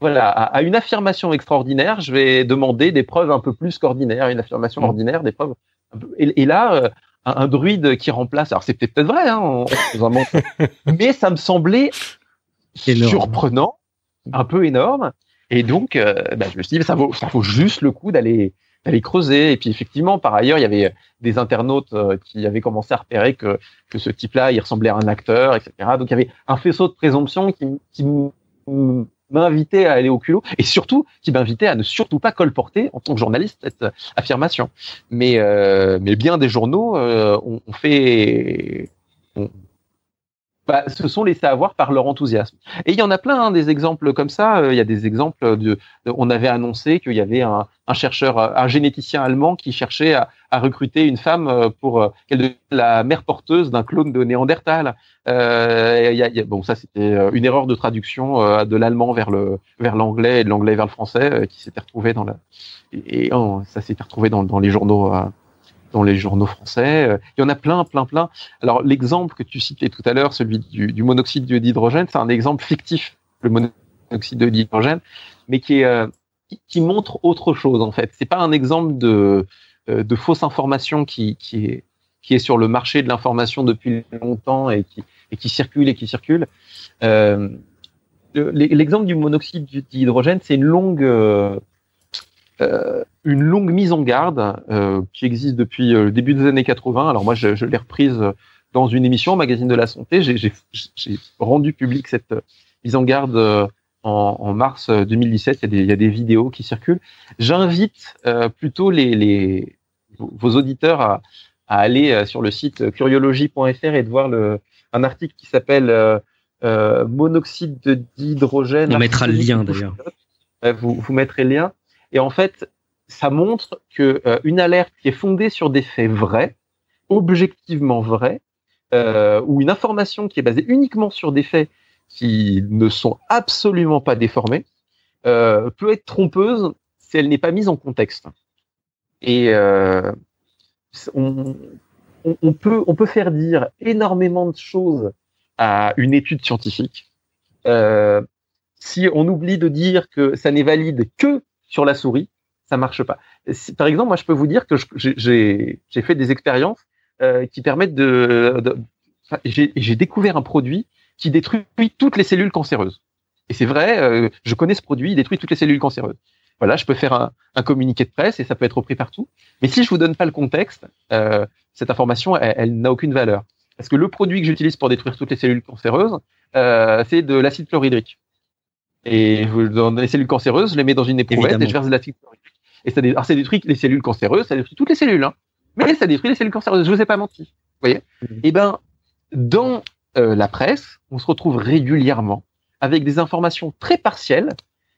voilà, à, une affirmation extraordinaire, je vais demander des preuves un peu plus qu'ordinaires. Une affirmation mmh. ordinaire, des preuves. Un peu, et, et, là, un, druide qui remplace. Alors c'est peut-être vrai, hein, mais ça me semblait surprenant, un peu énorme. Et donc, euh, bah, je me suis dit, ça vaut, ça vaut juste le coup d'aller d'aller creuser. Et puis effectivement, par ailleurs, il y avait des internautes euh, qui avaient commencé à repérer que que ce type-là, il ressemblait à un acteur, etc. Donc il y avait un faisceau de présomption qui, qui m'invitait à aller au culot et surtout qui m'invitait à ne surtout pas colporter en tant que journaliste cette affirmation. Mais euh, mais bien des journaux euh, ont, fait bah, se sont laissés avoir par leur enthousiasme. Et il y en a plein hein, des exemples comme ça. Euh, il y a des exemples de, on avait annoncé qu'il y avait un, un, chercheur, un généticien allemand qui cherchait à, à recruter une femme euh, pour euh, qu'elle la mère porteuse d'un clone de Néandertal. Euh, y a, y a, bon, ça c'était une erreur de traduction de l'allemand vers le vers l'anglais et de l'anglais vers le français qui s'était retrouvé dans la et, oh, ça s'était retrouvé dans, dans les journaux dans les journaux français. Euh, il y en a plein, plein, plein. Alors l'exemple que tu citais tout à l'heure, celui du, monoxyde d'hydrogène, c'est un exemple fictif, le monoxyde d'hydrogène, mais qui, euh, montre autre chose en fait. C'est pas un exemple de, euh, fausse information qui, est, qui est sur le marché de l'information depuis longtemps et qui, circule et qui circule. L'exemple du monoxyde d'hydrogène, c'est une longue euh, une longue mise en garde euh, qui existe depuis euh, le début des années 80. Alors moi, je, je l'ai reprise dans une émission, Magazine de la Santé. J'ai rendu public cette mise en garde en, en, mars 2017. Il y, a des, il y, a des, vidéos qui circulent. J'invite plutôt les, les, vos auditeurs à, à aller sur le site curiologie.fr et de voir le, un article qui s'appelle euh, euh, monoxyde d'hydrogène. On mettra le lien d'ailleurs. Vous, vous mettrez le lien. Et en fait, ça montre que une alerte qui est fondée sur des faits vrais, objectivement vrais, ou une information qui est basée uniquement sur des faits qui ne sont absolument pas déformés, peut être trompeuse si elle n'est pas mise en contexte. Et on, peut, faire dire énormément de choses à une étude scientifique. Euh, si on oublie de dire que ça n'est valide que sur la souris, ça marche pas. par exemple, moi, je peux vous dire que j'ai fait des expériences euh, qui permettent de. de j'ai découvert un produit qui détruit toutes les cellules cancéreuses. Et c'est vrai, euh, je connais ce produit, il détruit toutes les cellules cancéreuses. Voilà, je peux faire un, un, communiqué de presse et ça peut être repris partout. Mais si je vous donne pas le contexte, euh, cette information, elle, n'a aucune valeur. Parce que le produit que j'utilise pour détruire toutes les cellules cancéreuses, euh, c'est de l'acide chlorhydrique. Et dans les cellules cancéreuses, je les mets dans une éprouvette et je verse de l'acide chlorhydrique. Et ça, alors ça détruit les cellules cancéreuses, ça détruit toutes les cellules, hein. mais ça détruit les cellules cancéreuses. Je vous ai pas menti. Vous voyez mmh. Et eh ben, dans euh, la presse, on se retrouve régulièrement avec des informations très partielles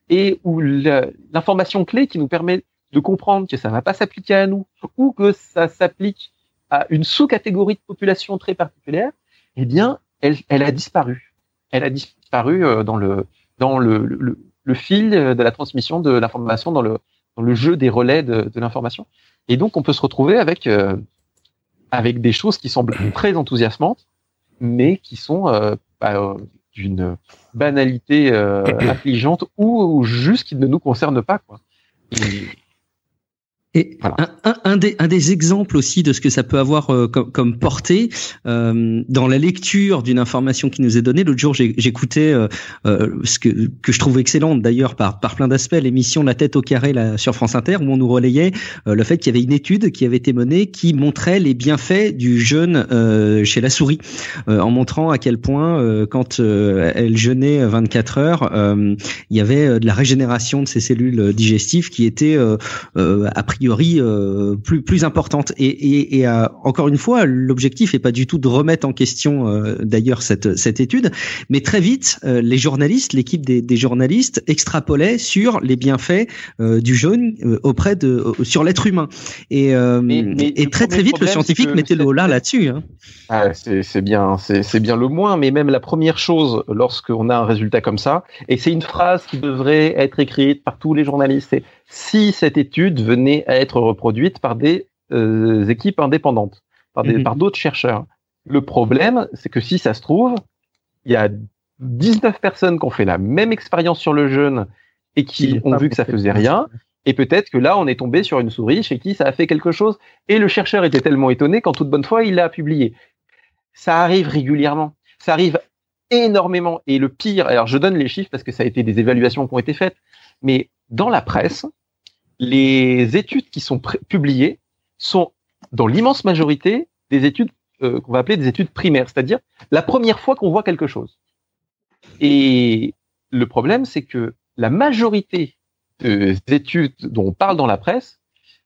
et où l'information clé qui nous permet de comprendre que ça ne va pas s'appliquer à nous ou que ça s'applique à une sous-catégorie de population très particulière, eh bien, elle, elle a disparu. Elle a disparu euh, dans le dans le, le, le fil de la transmission de l'information, dans le dans le jeu des relais de, de l'information. Et donc, on peut se retrouver avec euh, avec des choses qui semblent très enthousiasmantes, mais qui sont euh, bah, d'une banalité affligeante ou, ou, juste qui ne nous concerne pas. Quoi. Et un, un, des, un des exemples aussi de ce que ça peut avoir euh, comme, comme, portée euh, dans la lecture d'une information qui nous est donnée. L'autre jour, j'écoutais euh, euh, ce que, que je trouve excellente d'ailleurs par, par plein d'aspects, l'émission La tête au carré là, sur France Inter, où on nous relayait euh, le fait qu'il y avait une étude qui avait été menée qui montrait les bienfaits du jeûne chez la souris, en montrant à quel point quand elle jeûnait 24 heures, il y avait de la régénération de ses cellules digestives qui était a priori euh, plus plus importante. Et, et, et euh, encore une fois, l'objectif est pas du tout de remettre en question euh, d'ailleurs cette cette étude, mais très vite les journalistes, l'équipe des, des, journalistes extrapolait sur les bienfaits du jaune auprès de sur l'être humain. Et, et très très vite le scientifique mettait le là là-dessus. Hein. Ah, c'est bien, c'est bien le moins, mais même la première chose lorsqu'on a un résultat comme ça, et c'est une phrase qui devrait être écrite par tous les journalistes, c'est si cette étude venait à être reproduite par des euh, équipes indépendantes, par mhm. d'autres chercheurs. Le problème, c'est que si ça se trouve, il y a 19 personnes qui ont fait la même expérience sur le jeûne et qui ont vu que ça faisait rien. Et peut-être que là, on est tombé sur une souris chez qui ça a fait quelque chose. Et le chercheur était tellement étonné qu'en toute bonne foi, il l'a publié. Ça arrive régulièrement. Ça arrive énormément. Et le pire, alors je donne les chiffres parce que ça a été des évaluations qui ont été faites, mais dans la presse, les études qui sont publiées sont dans l'immense majorité des études euh, qu'on va appeler des études primaires, c'est-à-dire la première fois qu'on voit quelque chose. Et le problème, c'est que la majorité des études dont on parle dans la presse,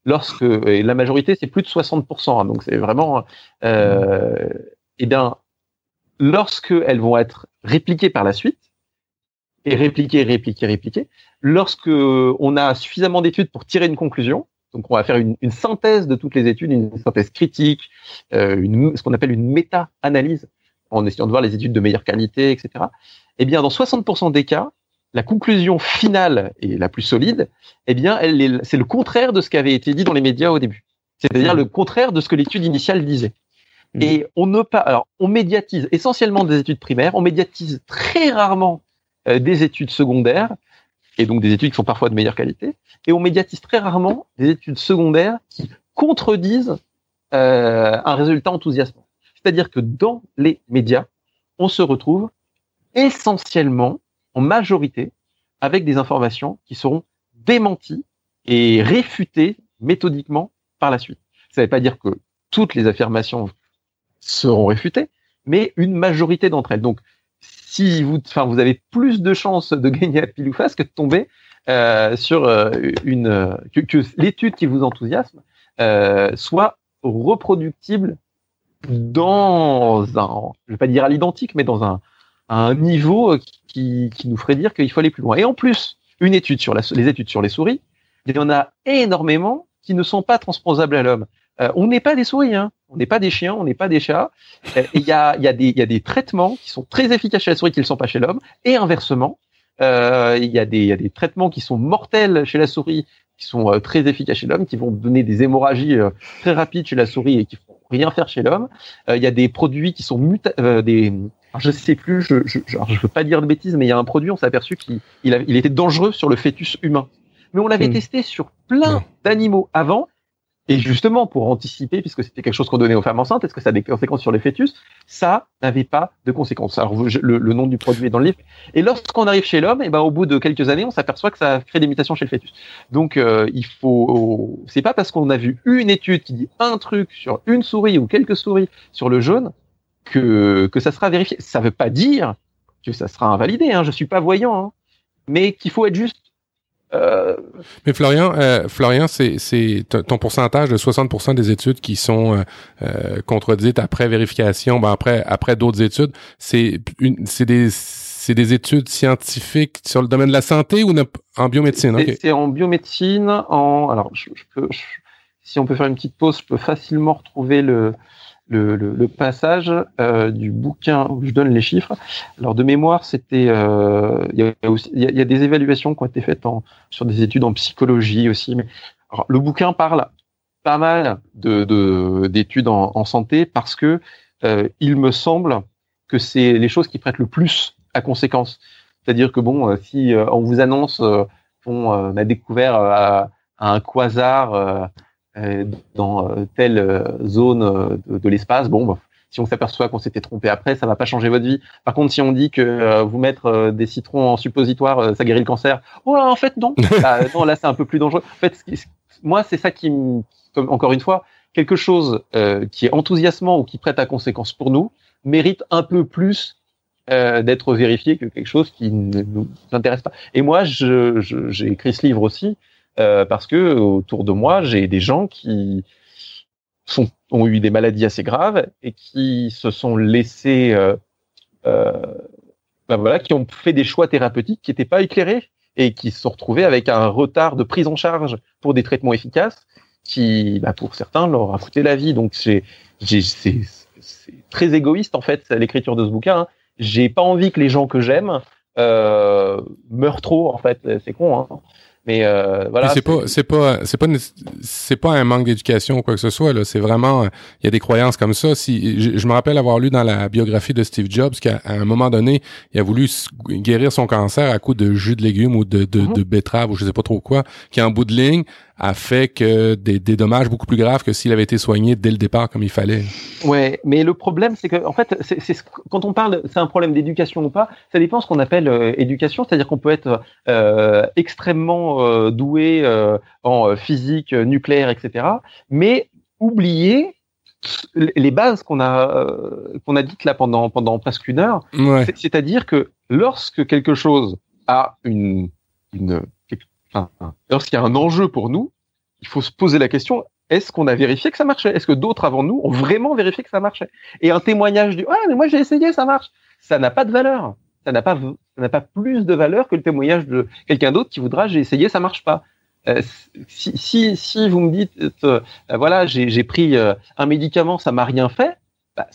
lorsque et la majorité c'est plus de 60%, hein, donc c'est vraiment, euh, eh bien, lorsque elles vont être répliquées par la suite, et répliquer, répliquer, répliquer. Lorsque on a suffisamment d'études pour tirer une conclusion, donc on va faire une, une, synthèse de toutes les études, une synthèse critique, euh, une, ce qu'on appelle une méta-analyse, en essayant de voir les études de meilleure qualité, etc. Eh bien, dans 60% des cas, la conclusion finale et la plus solide, eh bien, elle c'est le contraire de ce qui avait été dit dans les médias au début. C'est-à-dire le contraire de ce que l'étude initiale disait. Mmh. Et on ne pas, alors, on médiatise essentiellement des études primaires, on médiatise très rarement des études secondaires, et donc des études qui sont parfois de meilleure qualité, et on médiatise très rarement des études secondaires qui contredisent euh, un résultat enthousiasmant. C'est-à-dire que dans les médias, on se retrouve essentiellement, en majorité, avec des informations qui seront démenties et réfutées méthodiquement par la suite. Ça ne veut pas dire que toutes les affirmations seront réfutées, mais une majorité d'entre elles. Donc, si vous, enfin, vous avez plus de chances de gagner à pile ou face que de tomber euh, sur euh, une que, l'étude qui vous enthousiasme euh, soit reproductible dans un, je vais pas dire à l'identique, mais dans un, un niveau qui, qui nous ferait dire qu'il faut aller plus loin. Et en plus, une étude sur les études sur les souris, il y en a énormément qui ne sont pas transposables à l'homme. Euh, on n'est pas des souris, hein. On n'est pas des chiens, on n'est pas des chats. Euh, il y, a, y, a des, y a des traitements qui sont très efficaces chez la souris qui ne le sont pas chez l'homme, et inversement, euh, il y, a des, y a des traitements qui sont mortels chez la souris qui sont euh, très efficaces chez l'homme, qui vont donner des hémorragies euh, très rapides chez la souris et qui vont rien faire chez l'homme. Il y a des produits qui sont muta des alors je sais plus, je, je, je veux pas dire de bêtises, mais il y a un produit, on s'est aperçu qu'il il, il, était dangereux sur le fœtus humain. Mais on l'avait hmm. testé sur plein d'animaux avant, et justement, pour anticiper, puisque c'était quelque chose qu'on donnait aux femmes enceintes, est-ce que ça a des conséquences sur les fœtus? Ça n'avait pas de conséquences. Alors, le, le, nom du produit est dans le livre. Et lorsqu'on arrive chez l'homme, et eh ben, au bout de quelques années, on s'aperçoit que ça crée des mutations chez le fœtus. Donc, euh, il faut. C'est pas parce qu'on a vu une étude qui dit un truc sur une souris ou quelques souris sur le jaune que, ça sera vérifié. Ça veut pas dire que ça sera invalidé. Hein. Je suis pas voyant, hein. mais qu'il faut être juste euh... Mais Florian, euh, Florian, c'est, c'est ton pourcentage de 60% des études qui sont euh, euh, contredites après vérification, ben après après d'autres études, c'est une, c'est des c'est des études scientifiques sur le domaine de la santé ou en biomédecine? C'est en biomédecine. En alors, je, peux, si on peut faire une petite pause, je peux facilement retrouver le le, le, passage euh, du bouquin où je donne les chiffres. Alors de mémoire, c'était euh, il y, y, a des évaluations qui ont été faites en, sur des études en psychologie aussi. Mais alors, le bouquin parle pas mal de d'études en, en, santé parce que euh, il me semble que c'est les choses qui prêtent le plus à conséquence. C'est-à-dire que bon, euh, si euh, on vous annonce, on a découvert un quasar euh, dans euh, telle euh, zone de, l'espace, bon, bah, si on s'aperçoit qu'on s'était trompé après, ça va pas changer votre vie. Par contre, si on dit que vous mettre des citrons en suppositoire, ça guérit le cancer, oh, en fait non. Bah, non, là c'est un peu plus dangereux. En fait, moi c'est ça qui, encore une fois, quelque chose qui est enthousiasmant ou qui prête à conséquence pour nous mérite un peu plus d'être vérifié que quelque chose qui ne nous intéresse pas. Et moi, j'ai écrit ce livre aussi euh, parce que autour de moi, j'ai des gens qui ont eu des maladies assez graves et qui se sont laissés, euh, euh, ben voilà, qui ont fait des choix thérapeutiques qui n'étaient pas éclairés et qui se sont retrouvés avec un retard de prise en charge pour des traitements efficaces qui, bah, pour certains, leur a coûté la vie. Donc c'est très égoïste en fait l'écriture de ce bouquin. Hein. J'ai pas envie que les gens que j'aime meurent trop en fait. C'est con. Hein. Mais euh, voilà. C'est pas, c'est pas, c'est pas, c'est pas un manque d'éducation ou quoi que ce soit. Là, c'est vraiment, il y a des croyances comme ça. Si je, me rappelle avoir lu dans la biographie de Steve Jobs qu'à un moment donné, il a voulu guérir son cancer à coup de jus de légumes ou de, de, mm-hmm. de betterave ou je sais pas trop quoi, qui en bout de ligne a fait que des, des, dommages beaucoup plus graves que s'il avait été soigné dès le départ comme il fallait. Ouais, mais le problème, c'est que en fait, c'est quand on parle, c'est un problème d'éducation ou pas, ça dépend ce qu'on appelle euh, éducation, c'est-à-dire qu'on peut être euh, extrêmement euh, doué euh, en physique nucléaire, etc., mais oublier les bases qu'on a qu'on a dites là pendant pendant presque une heure, c'est-à-dire que lorsque quelque chose a une une lorsqu'il y a un enjeu pour nous, il faut se poser la question est-ce qu'on a vérifié que ça marchait? Est-ce que d'autres avant nous ont vraiment vérifié que ça marchait? Et un témoignage du ah mais moi j'ai essayé, ça marche, ça n'a pas de valeur. Ça n'a pas ça n'a pas plus de valeur que le témoignage de quelqu'un d'autre qui voudra j'ai essayé, ça marche pas. Euh, si, si, si vous me dites euh, voilà j'ai pris euh, un médicament, ça m'a rien fait, bah,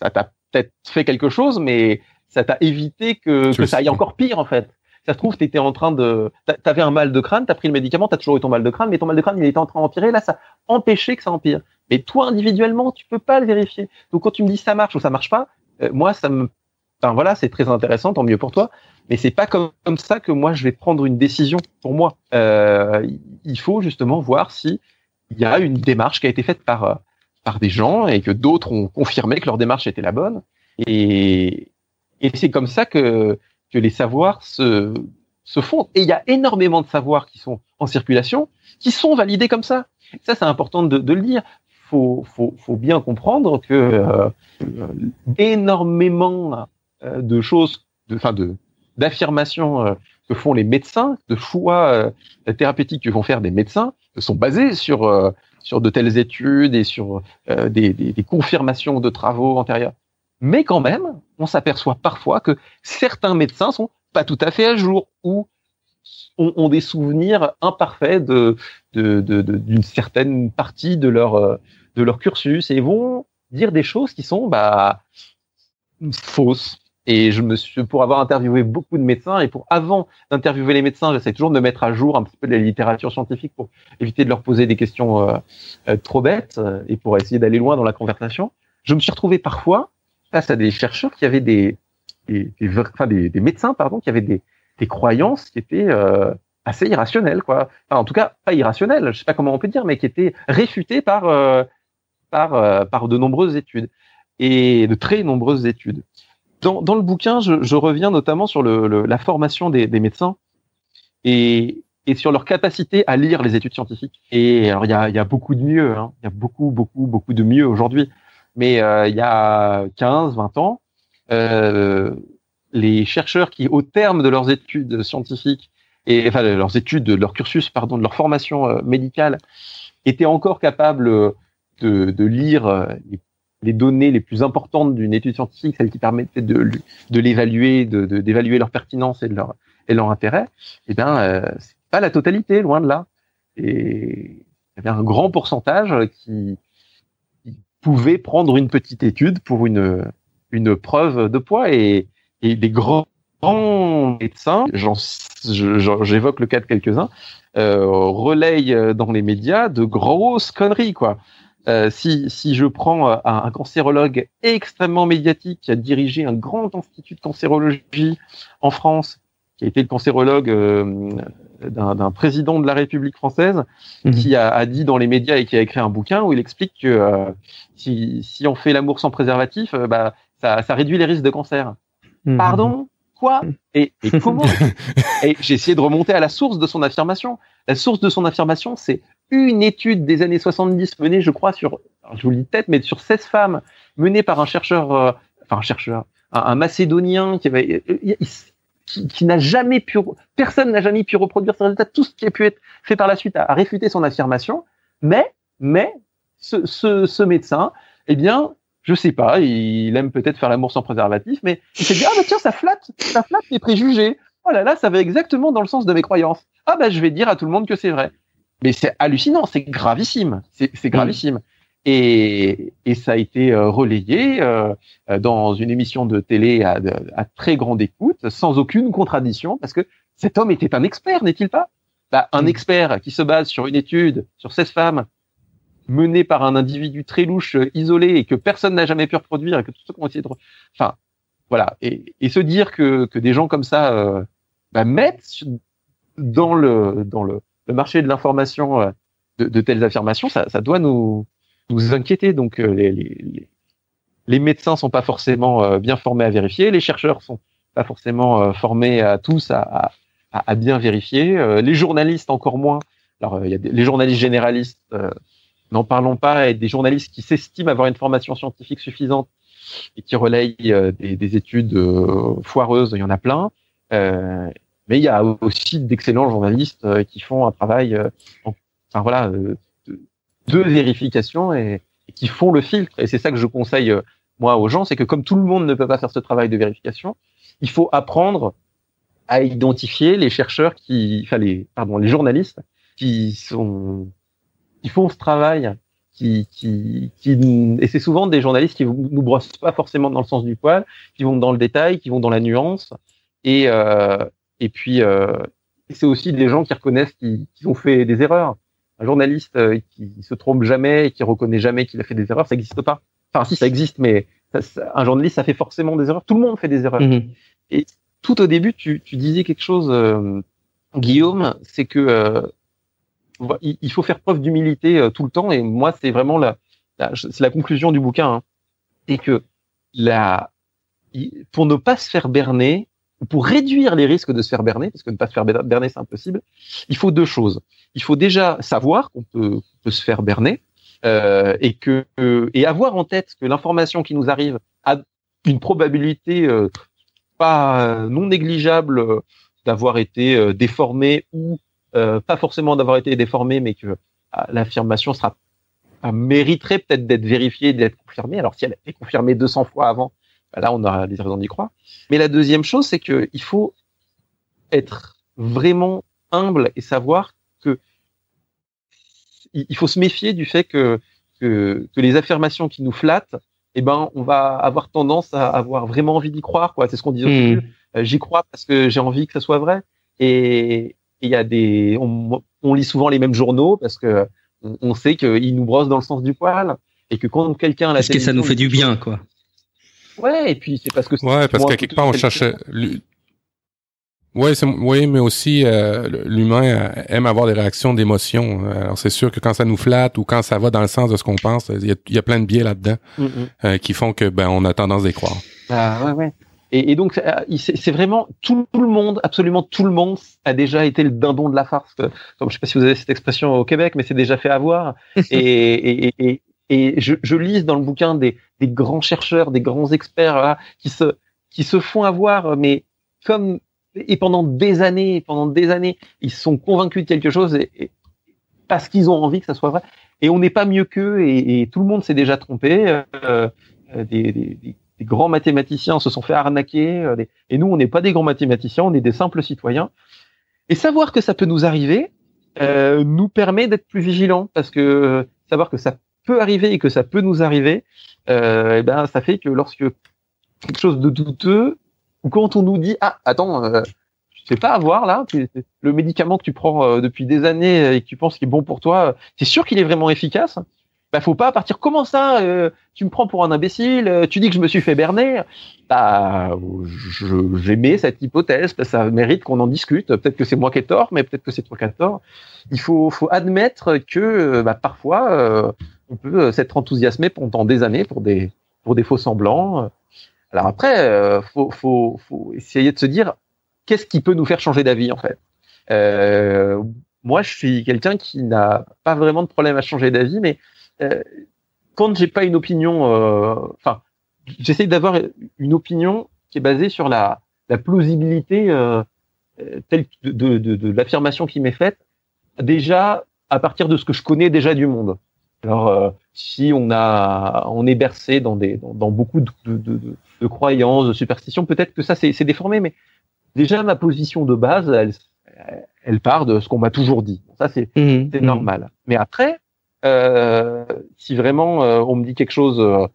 ça t'a peut-être fait quelque chose, mais ça t'a évité que, que ça aille encore pire en fait ça se trouve, tu étais en train de, t'avais un mal de crâne, t'as pris le médicament, t'as toujours eu ton mal de crâne, mais ton mal de crâne, il était en train d'empirer, là, ça empêchait que ça empire. Mais toi, individuellement, tu peux pas le vérifier. Donc, quand tu me dis ça marche ou ça marche pas, euh, moi, ça me, enfin, voilà, c'est très intéressant, tant mieux pour toi. Mais c'est pas comme, comme ça que moi, je vais prendre une décision pour moi. Euh, il faut justement voir si il y a une démarche qui a été faite par, euh, par des gens et que d'autres ont confirmé que leur démarche était la bonne. Et, et c'est comme ça que, que les savoirs se, se font. Et il y a énormément de savoirs qui sont en circulation, qui sont validés comme ça. Ça, c'est important de, de, le dire. Faut, faut, faut bien comprendre que euh, énormément euh, de choses, de, enfin de d'affirmations euh, que font les médecins, de choix thérapeutiques que vont faire des médecins, sont basés sur sur de telles études et sur des, des, des confirmations de travaux antérieurs. Mais quand même, on s'aperçoit parfois que certains médecins sont pas tout à fait à jour ou ont, des souvenirs imparfaits de d'une certaine partie de leur de leur cursus et vont dire des choses qui sont bah fausses. Et je me suis, pour avoir interviewé beaucoup de médecins et pour avant d'interviewer les médecins, j'essaie toujours de me mettre à jour un petit peu de la littérature scientifique pour éviter de leur poser des questions euh, euh, trop bêtes euh, et pour essayer d'aller loin dans la conversation. Je me suis retrouvé parfois face à des chercheurs qui avaient des, des, médecins pardon, qui avaient des, des croyances qui étaient assez irrationnelles quoi. Enfin, en tout cas, pas irrationnelles, je sais pas comment on peut dire, mais qui étaient réfutées par par par de nombreuses études et de très nombreuses études dans, dans le bouquin, je, reviens notamment sur le, la formation des, des médecins et, et, sur leur capacité à lire les études scientifiques. Et alors, il y a, y a, beaucoup de mieux, hein. il y a beaucoup, beaucoup, beaucoup de mieux aujourd'hui. Mais euh, il y a 15, 20 ans, euh, les chercheurs qui, au terme de leurs études scientifiques, et enfin de leurs études, de leur cursus, pardon, de leur formation euh, médicale, étaient encore capables de, de lire euh, les données les plus importantes d'une étude scientifique, celles qui permettaient de, de l'évaluer, de, d'évaluer leur pertinence et de leur, et leur intérêt, eh bien, euh, c'est pas la totalité, loin de là. Et il y avait un grand pourcentage qui, pouvait prendre une petite étude pour une, une preuve de poids et, et des grands médecins, j'évoque le cas de quelques-uns, euh, relayent dans les médias de grosses conneries, quoi. Euh, si, si je prends euh, un, cancérologue extrêmement médiatique qui a dirigé un grand institut de cancérologie en France, qui a été le cancérologue euh, d'un président de la République française, mhm. qui a, a, dit dans les médias et qui a écrit un bouquin où il explique que euh, si, si, on fait l'amour sans préservatif, bah, ça, ça, réduit les risques de cancer. Mhm. Pardon? Quoi? Et, et comment? Et j'ai essayé de remonter à la source de son affirmation. La source de son affirmation, c'est une étude des années 70 menée, je crois, sur, je vous le dis tête, mais sur 16 femmes, menée par un chercheur, euh, enfin un chercheur, un, macédonien qui avait, euh, qui, n'a jamais pu, personne n'a jamais pu reproduire ce résultat. Tout ce qui a pu être fait par la suite a, réfuté son affirmation. Mais, mais, ce, ce, ce médecin, eh bien, je sais pas, il aime peut-être faire l'amour sans préservatif, mais il s'est dit ah bah tiens ça flatte, ça flatte mes préjugés. Oh là là, ça va exactement dans le sens de mes croyances. Ah bah je vais dire à tout le monde que c'est vrai. Mais c'est hallucinant, c'est gravissime, c'est gravissime. Et, et, ça a été euh, relayé euh, dans une émission de télé à, à, très grande écoute, sans aucune contradiction, parce que cet homme était un expert, n'est-il pas? Bah, Un expert qui se base sur une étude sur 16 femmes menée par un individu très louche, isolé, et que personne n'a jamais pu reproduire, et que tous ceux qui ont essayé de... Enfin, voilà. Et, et se dire que, que des gens comme ça euh, bah, mettent dans le, dans le le marché de l'information euh, de, de, telles affirmations, ça, ça, doit nous, nous inquiéter. Donc euh, les, les, les médecins sont pas forcément euh, bien formés à vérifier, les chercheurs sont pas forcément formés à tous à, à, à bien vérifier, les journalistes encore moins. Alors il y a des, les journalistes généralistes, n'en parlons pas, et des journalistes qui s'estiment avoir une formation scientifique suffisante et qui relayent des, des, études foireuses, il y en a plein. Euh, mais il y a aussi d'excellents journalistes euh, qui font un travail, euh, enfin voilà, euh, de, vérification et, qui font le filtre. Et c'est ça que je conseille moi aux gens, c'est que comme tout le monde ne peut pas faire ce travail de vérification, il faut apprendre à identifier les chercheurs qui, enfin les, pardon, les journalistes qui sont, qui font ce travail, qui, qui, qui et c'est souvent des journalistes qui nous brossent pas forcément dans le sens du poil, qui vont dans le détail, qui vont dans la nuance, et, euh, et puis, euh, c'est aussi des gens qui reconnaissent qu'ils ont fait des erreurs. Un journaliste euh, qui se trompe jamais et qui reconnaît jamais qu'il a fait des erreurs, ça n'existe pas. Enfin, si, ça existe, mais un journaliste, ça fait forcément des erreurs. Tout le monde fait des erreurs. Mhm. Et tout au début, tu, tu disais quelque chose, euh, Guillaume, c'est que euh, il faut faire preuve d'humilité euh, tout le temps. Et moi, c'est vraiment la, c'est la conclusion du bouquin, hein. et que la, pour ne pas se faire berner, pour réduire les risques de se faire berner, parce que ne pas se faire berner, c'est impossible, il faut deux choses. Il faut déjà savoir qu'on peut, peut, se faire berner euh, et que et avoir en tête que l'information qui nous arrive a une probabilité euh, pas non négligeable d'avoir été euh, déformée ou euh, pas forcément d'avoir été déformée, mais que ah, l'affirmation sera mériterait peut-être d'être vérifiée, d'être confirmée. Alors si elle a été confirmée 200 fois avant, là on aura des raisons d'y croire. Mais la deuxième chose, c'est que il faut être vraiment humble et savoir que il faut se méfier du fait que, que, que les affirmations qui nous flattent, eh ben, on va avoir tendance à avoir vraiment envie d'y croire. Quoi. C'est ce qu'on hmm. début. Euh, j'y crois parce que j'ai envie que ça soit vrai. Et il y a des, on, on, lit souvent les mêmes journaux parce que on, sait qu'ils nous brossent dans le sens du poil et que quand quelqu'un parce que ça nous fait du bien, quoi. Ouais, et puis c'est parce que ouais, parce qu'à quelque part on cherche oui, oui, mais aussi euh, l'humain euh, aime avoir des réactions d'émotion. Alors c'est sûr que quand ça nous flatte ou quand ça va dans le sens de ce qu'on pense, il y a, plein de biais là-dedans mm, mm. euh, qui font que ben on a tendance à y croire. Ah ouais, ouais. Et, et donc c'est vraiment tout, le monde, absolument tout le monde a déjà été le dindon de la farce. Comme je sais pas si vous avez cette expression au Québec, mais c'est déjà fait avoir. et, et, et, je, je lis dans le bouquin des, des grands chercheurs, des grands experts qui se qui se font avoir, mais comme et pendant des années, pendant des années, ils sont convaincus de quelque chose et, parce qu'ils ont envie que ça soit vrai. Et on n'est pas mieux qu'eux et, et, tout le monde s'est déjà trompé. Euh, euh des, des, des, grands mathématiciens se sont fait arnaquer. Euh, et nous, on n'est pas des grands mathématiciens, on est des simples citoyens. Et savoir que ça peut nous arriver euh, nous permet d'être plus vigilants parce que savoir que ça peut arriver et que ça peut nous arriver, euh, et eh ben ça fait que lorsque quelque chose de douteux ou quand on nous dit ah attends euh, tu sais pas avoir là le médicament que tu prends euh, depuis des années et que tu penses qu'il est bon pour toi c'est sûr qu'il est vraiment efficace bah faut pas partir comment ça euh, tu me prends pour un imbécile tu dis que je me suis fait berner bah j'aimais cette hypothèse ça mérite qu'on en discute peut-être que c'est moi qui ai tort mais peut-être que c'est toi qui as tort. Il faut faut admettre que bah, parfois on peut s'être enthousiasmé pendant des années pour des pour des faux semblants alors après, euh, faut, faut, faut, essayer de se dire qu'est-ce qui peut nous faire changer d'avis en fait? Euh, moi, je suis quelqu'un qui n'a pas vraiment de problème à changer d'avis, mais euh, quand j'ai pas une opinion, euh, enfin, j'essaie d'avoir une opinion qui est basée sur la, la plausibilité euh, telle de, de, de l'affirmation qui m'est faite, déjà à partir de ce que je connais déjà du monde. Alors, euh, si on a, on est bercé dans des, dans, beaucoup de, de, de, de, croyances, de superstitions, peut-être que ça c'est déformé, mais déjà ma position de base, elle, elle part de ce qu'on m'a toujours dit. Ça c'est mmh, mmh. normal. Mais après, euh, si vraiment euh, on me dit quelque chose euh,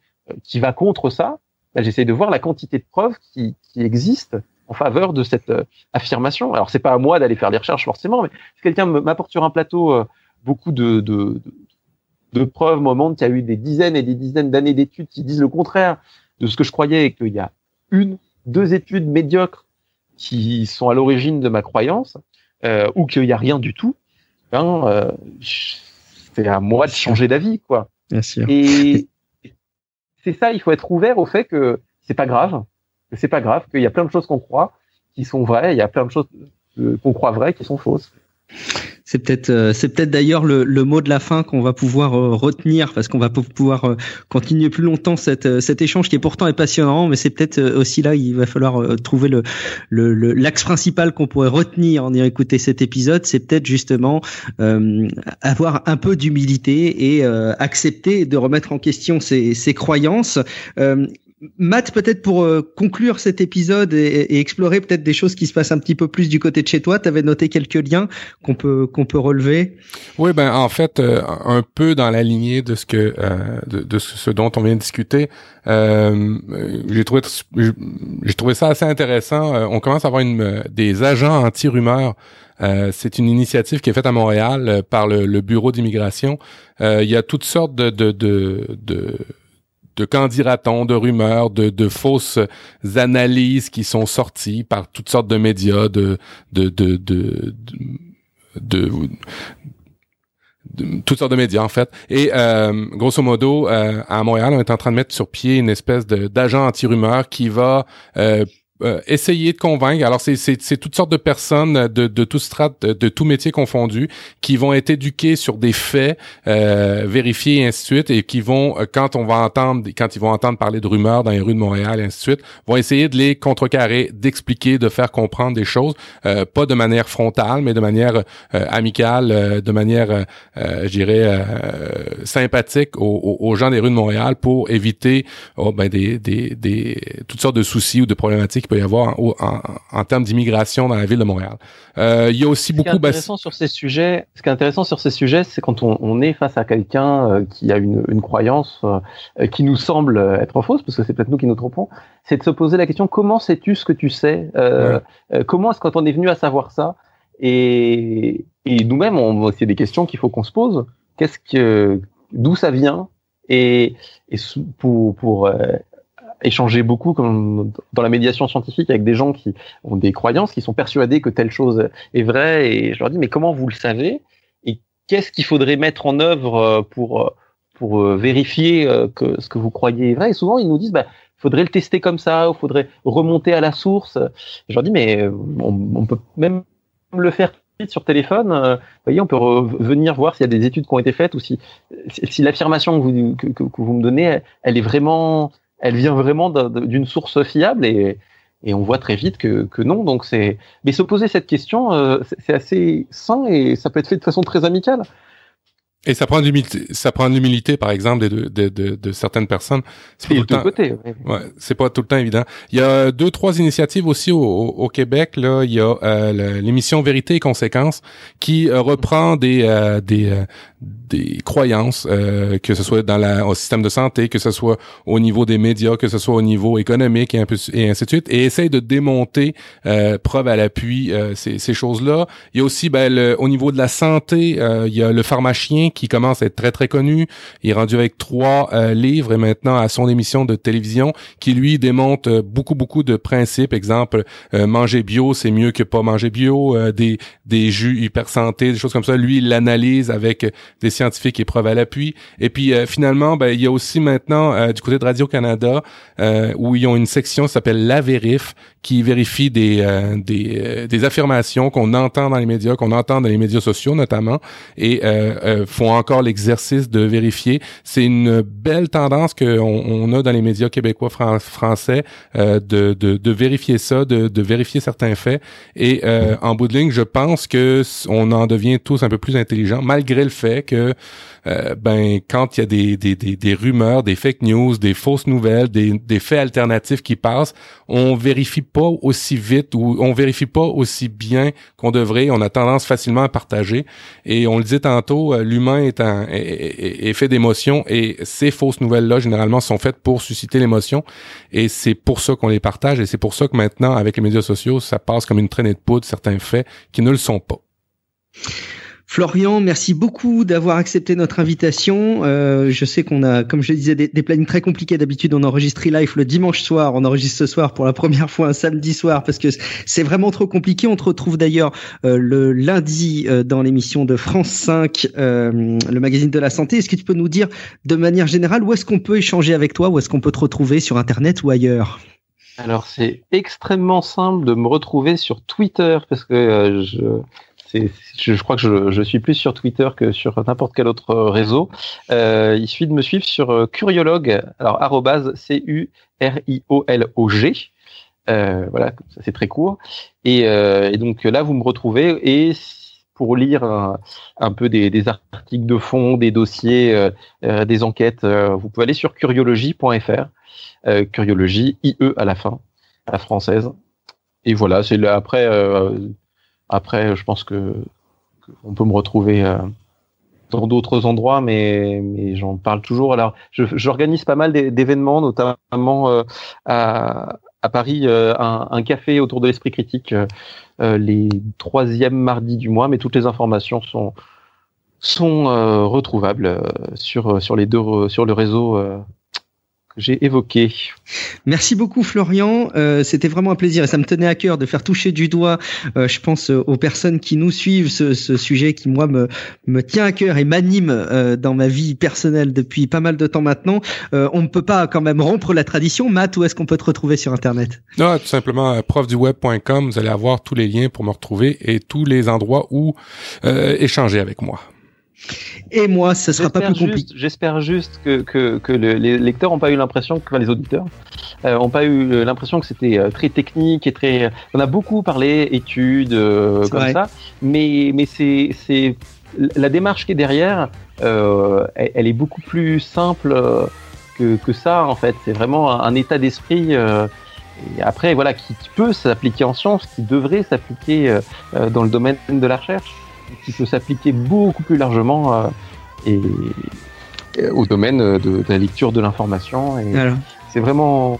qui va contre ça, bah, j'essaie de voir la quantité de preuves qui, qui existent en faveur de cette affirmation. Alors c'est pas à moi d'aller faire des recherches forcément, mais si quelqu'un m'apporte sur un plateau beaucoup de, de, de preuves montrent qu'il y a eu des dizaines et des dizaines d'années d'études qui disent le contraire de ce que je croyais et qu'il y a une, deux études médiocres qui sont à l'origine de ma croyance euh, ou qu'il n'y a rien du tout, ben, euh, c'est à moi de changer d'avis, quoi. Bien sûr. Et c'est ça, il faut être ouvert au fait que c'est pas grave, que c'est pas grave, qu'il y a plein de choses qu'on croit qui sont vraies, il y a plein de choses qu'on croit vraies qui sont fausses. C'est peut-être euh, c'est peut-être d'ailleurs le, le, mot de la fin qu'on va pouvoir euh, retenir parce qu'on va pouvoir euh, continuer plus longtemps cette, cet échange qui est pourtant passionnant mais c'est peut-être aussi là il va falloir trouver le l'axe principal qu'on pourrait retenir en ayant écouté cet épisode. C'est peut-être justement avoir un peu d'humilité et accepter de remettre en question ses, ses croyances Matt, peut-être pour euh, conclure cet épisode et, explorer peut-être des choses qui se passent un petit peu plus du côté de chez toi, tu avais noté quelques liens qu'on peut qu'on peut relever. Oui, ben en fait, euh, un peu dans la lignée de ce que euh, de, ce dont on vient de discuter, j'ai trouvé j'ai trouvé ça assez intéressant. on commence à avoir une, des agents anti-rumeurs. c'est une initiative qui est faite à Montréal par le, bureau d'immigration. il y a toutes sortes de, de, de, de de quand dira-t-on, de rumeurs, de, de fausses analyses qui sont sorties par toutes sortes de médias, de de de de, de, toutes sortes de médias en fait. Et euh, grosso modo, euh, à Montréal, on est en train de mettre sur pied une espèce d'agent anti-rumeur qui va euh, euh, essayer de convaincre. Alors c'est toutes sortes de personnes de de tout strat de, tout métier confondu qui vont être éduqués sur des faits euh, vérifiés et ainsi de suite et qui vont euh, quand on va entendre quand ils vont entendre parler de rumeurs dans les rues de Montréal et ainsi de suite vont essayer de les contrecarrer, d'expliquer, de faire comprendre des choses euh, pas de manière frontale mais de manière amicale, de manière je dirais sympathique aux, aux, gens des rues de Montréal pour éviter oh, ben des, des des toutes sortes de soucis ou de problématiques peut y avoir en, en, termes d'immigration dans la ville de Montréal. Euh, il y a aussi beaucoup. Ce qui est intéressant sur ces sujets, ce qui est intéressant sur ces sujets, c'est quand on, on, est face à quelqu'un euh, qui a une, une croyance euh, qui nous semble être fausse, parce que c'est peut-être nous qui nous trompons, c'est de se poser la question comment sais-tu ce que tu sais euh, Comment est-ce quand on est venu à savoir ça Et, et nous-mêmes, c'est des questions qu'il faut qu'on se pose. Qu'est-ce que, d'où ça vient et, et pour, pour échanger beaucoup comme dans la médiation scientifique avec des gens qui ont des croyances, qui sont persuadés que telle chose est vraie. Et je leur dis, mais comment vous le savez? Et qu'est-ce qu'il faudrait mettre en œuvre euh, pour, euh, pour euh, vérifier que ce que vous croyez est vrai? Et souvent, ils nous disent, bah, faudrait le tester comme ça, il faudrait remonter à la source. je leur dis, mais on, peut même le faire sur téléphone, vous voyez, on peut venir voir s'il y a des études qui ont été faites ou si, si l'affirmation que vous, que, que vous me donnez, elle est vraiment elle vient vraiment d'une source fiable et, et on voit très vite que, que non. Donc c'est, mais se poser cette question, euh, c'est assez sain et ça peut être fait de façon très amicale. Et ça prend de l'humilité, ça prend de l'humilité, par exemple, de, de, de, de certaines personnes. C'est pas, tout le temps, côté, ouais. c'est pas tout le temps évident. Il y a deux, trois initiatives aussi au, au, Québec. Là, il y a euh, l'émission Vérité et Conséquences qui euh, reprend des euh, des des croyances, que ce soit dans la, au système de santé, que ce soit au niveau des médias, que ce soit au niveau économique et, un peu, et ainsi de suite, et essaye de démonter, preuve à l'appui, ces, ces choses-là. Il y a aussi, ben, le, au niveau de la santé, il y a le pharmacien qui commence à être très très connu. Il est rendu avec trois euh, livres et maintenant à son émission de télévision qui lui démonte euh, beaucoup beaucoup de principes. Exemple, euh, manger bio c'est mieux que pas manger bio. des des jus hyper santé, des choses comme ça. Lui il l'analyse avec des scientifiques et preuves à l'appui. Et puis finalement, ben, il y a aussi maintenant du côté de Radio Canada où ils ont une section qui s'appelle La Vérif qui vérifie des des, des affirmations qu'on entend dans les médias, qu'on entend dans les médias sociaux notamment et font encore l'exercice de vérifier. C'est une belle tendance qu'on on a dans les médias québécois français euh, de, de, de, vérifier ça, de, de, vérifier certains faits. Et euh, en bout de ligne, je pense que on en devient tous un peu plus intelligents, malgré le fait que euh, ben quand il y a des, des, des, des, rumeurs, des fake news, des fausses nouvelles, des, des faits alternatifs qui passent, on vérifie pas aussi vite ou on vérifie pas aussi bien qu'on devrait. On a tendance facilement à partager. Et on le disait tantôt, euh, l'humain est, un, est, est fait d'émotions et ces fausses nouvelles-là, généralement, sont faites pour susciter l'émotion. Et c'est pour ça qu'on les partage et c'est pour ça que maintenant, avec les médias sociaux, ça passe comme une traînée de poudre certains faits qui ne le sont pas. Florian, merci beaucoup d'avoir accepté notre invitation. Euh, je sais qu'on a, comme je disais, des, des plannings très compliqués. D'habitude, on enregistre live le dimanche soir. On enregistre ce soir pour la première fois un samedi soir parce que c'est vraiment trop compliqué. On te retrouve d'ailleurs euh, le lundi euh, dans l'émission de France 5, le magazine de la santé. Est-ce que tu peux nous dire de manière générale où est-ce qu'on peut échanger avec toi, où est-ce qu'on peut te retrouver? Sur Internet ou ailleurs? Alors c'est extrêmement simple de me retrouver sur Twitter parce que je, je, crois que je, suis plus sur Twitter que sur n'importe quel autre réseau. Euh, il suffit de me suivre sur euh, Curiologue, alors C-U-R-I-O-L-O-G. Euh, voilà, c'est très court. Et, euh, et, donc là, vous me retrouvez et pour lire un, peu des, articles de fond, des dossiers, euh, euh des enquêtes, euh, vous pouvez aller sur curiologie.fr. curiologie, IE à la fin, à la française. Et voilà, c'est après après, je pense que, on peut me retrouver euh, dans d'autres endroits, mais, mais j'en parle toujours. Alors, j'organise pas mal d'événements, notamment euh, à, à, Paris, euh, un, un, café autour de l'esprit critique les troisièmes mardis du mois, mais toutes les informations sont sont retrouvables sur sur les deux sur le réseau j'ai évoqué. Merci beaucoup Florian, euh, c'était vraiment un plaisir et ça me tenait à cœur de faire toucher du doigt, euh, je pense euh, aux personnes qui nous suivent, ce, ce, sujet qui moi me, me tient à cœur et m'anime euh, dans ma vie personnelle depuis pas mal de temps maintenant. Euh, on ne peut pas quand même rompre la tradition. Matt, où est-ce qu'on peut te retrouver sur Internet? Non, tout simplement profduweb.com, vous allez avoir tous les liens pour me retrouver et tous les endroits où échanger avec moi. Et moi, ce sera pas plus compliqué. J'espère juste que, que, que les lecteurs n'ont pas eu l'impression, que les auditeurs euh, n'ont pas eu l'impression que c'était euh, très technique et très. On a beaucoup parlé études euh, comme ça, mais mais c'est la démarche qui est derrière, euh, elle, elle, est beaucoup plus simple que, que ça en fait. C'est vraiment un, état d'esprit. et après, voilà, qui, qui peut s'appliquer en sciences, qui devrait s'appliquer dans le domaine de la recherche qui peut s'appliquer beaucoup plus largement euh, et, au domaine de, de, la lecture de l'information. Et c'est vraiment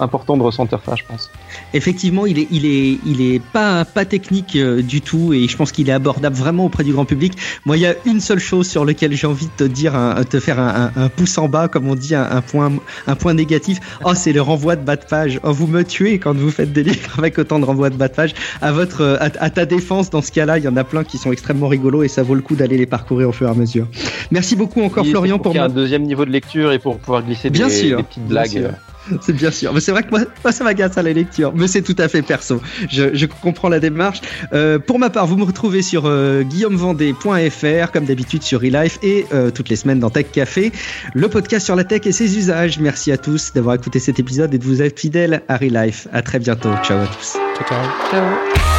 important de ressentir ça, je pense. Effectivement, il est, il est, il est pas, pas technique euh, du tout et je pense qu'il est abordable vraiment auprès du grand public. Moi, il y a une seule chose sur laquelle j'ai envie de te dire, un, te faire un, un, pouce en bas, comme on dit, un, point, un point négatif. Oh, c'est le renvoi de bas de page. Oh, vous me tuez quand vous faites des livres avec autant de renvois de bas de page. À votre, à, ta défense, dans ce cas-là, il y en a plein qui sont extrêmement rigolos et ça vaut le coup d'aller les parcourir au fur et à mesure. Merci beaucoup encore, Florian, pour, pour un deuxième niveau de lecture et pour pouvoir glisser bien des, sûr, des petites blagues. C'est bien sûr. Mais c'est vrai que moi, moi ça m'agace à la lecture. Mais c'est tout à fait perso. Je, je comprends la démarche. Euh, pour ma part, vous me retrouvez sur euh, guillaumevendée.fr, comme d'habitude sur eLife et euh, toutes les semaines dans Tech Café, le podcast sur la tech et ses usages. Merci à tous d'avoir écouté cet épisode et de vous être fidèles à eLife. À très bientôt. Ciao à tous. Ciao, ciao. ciao.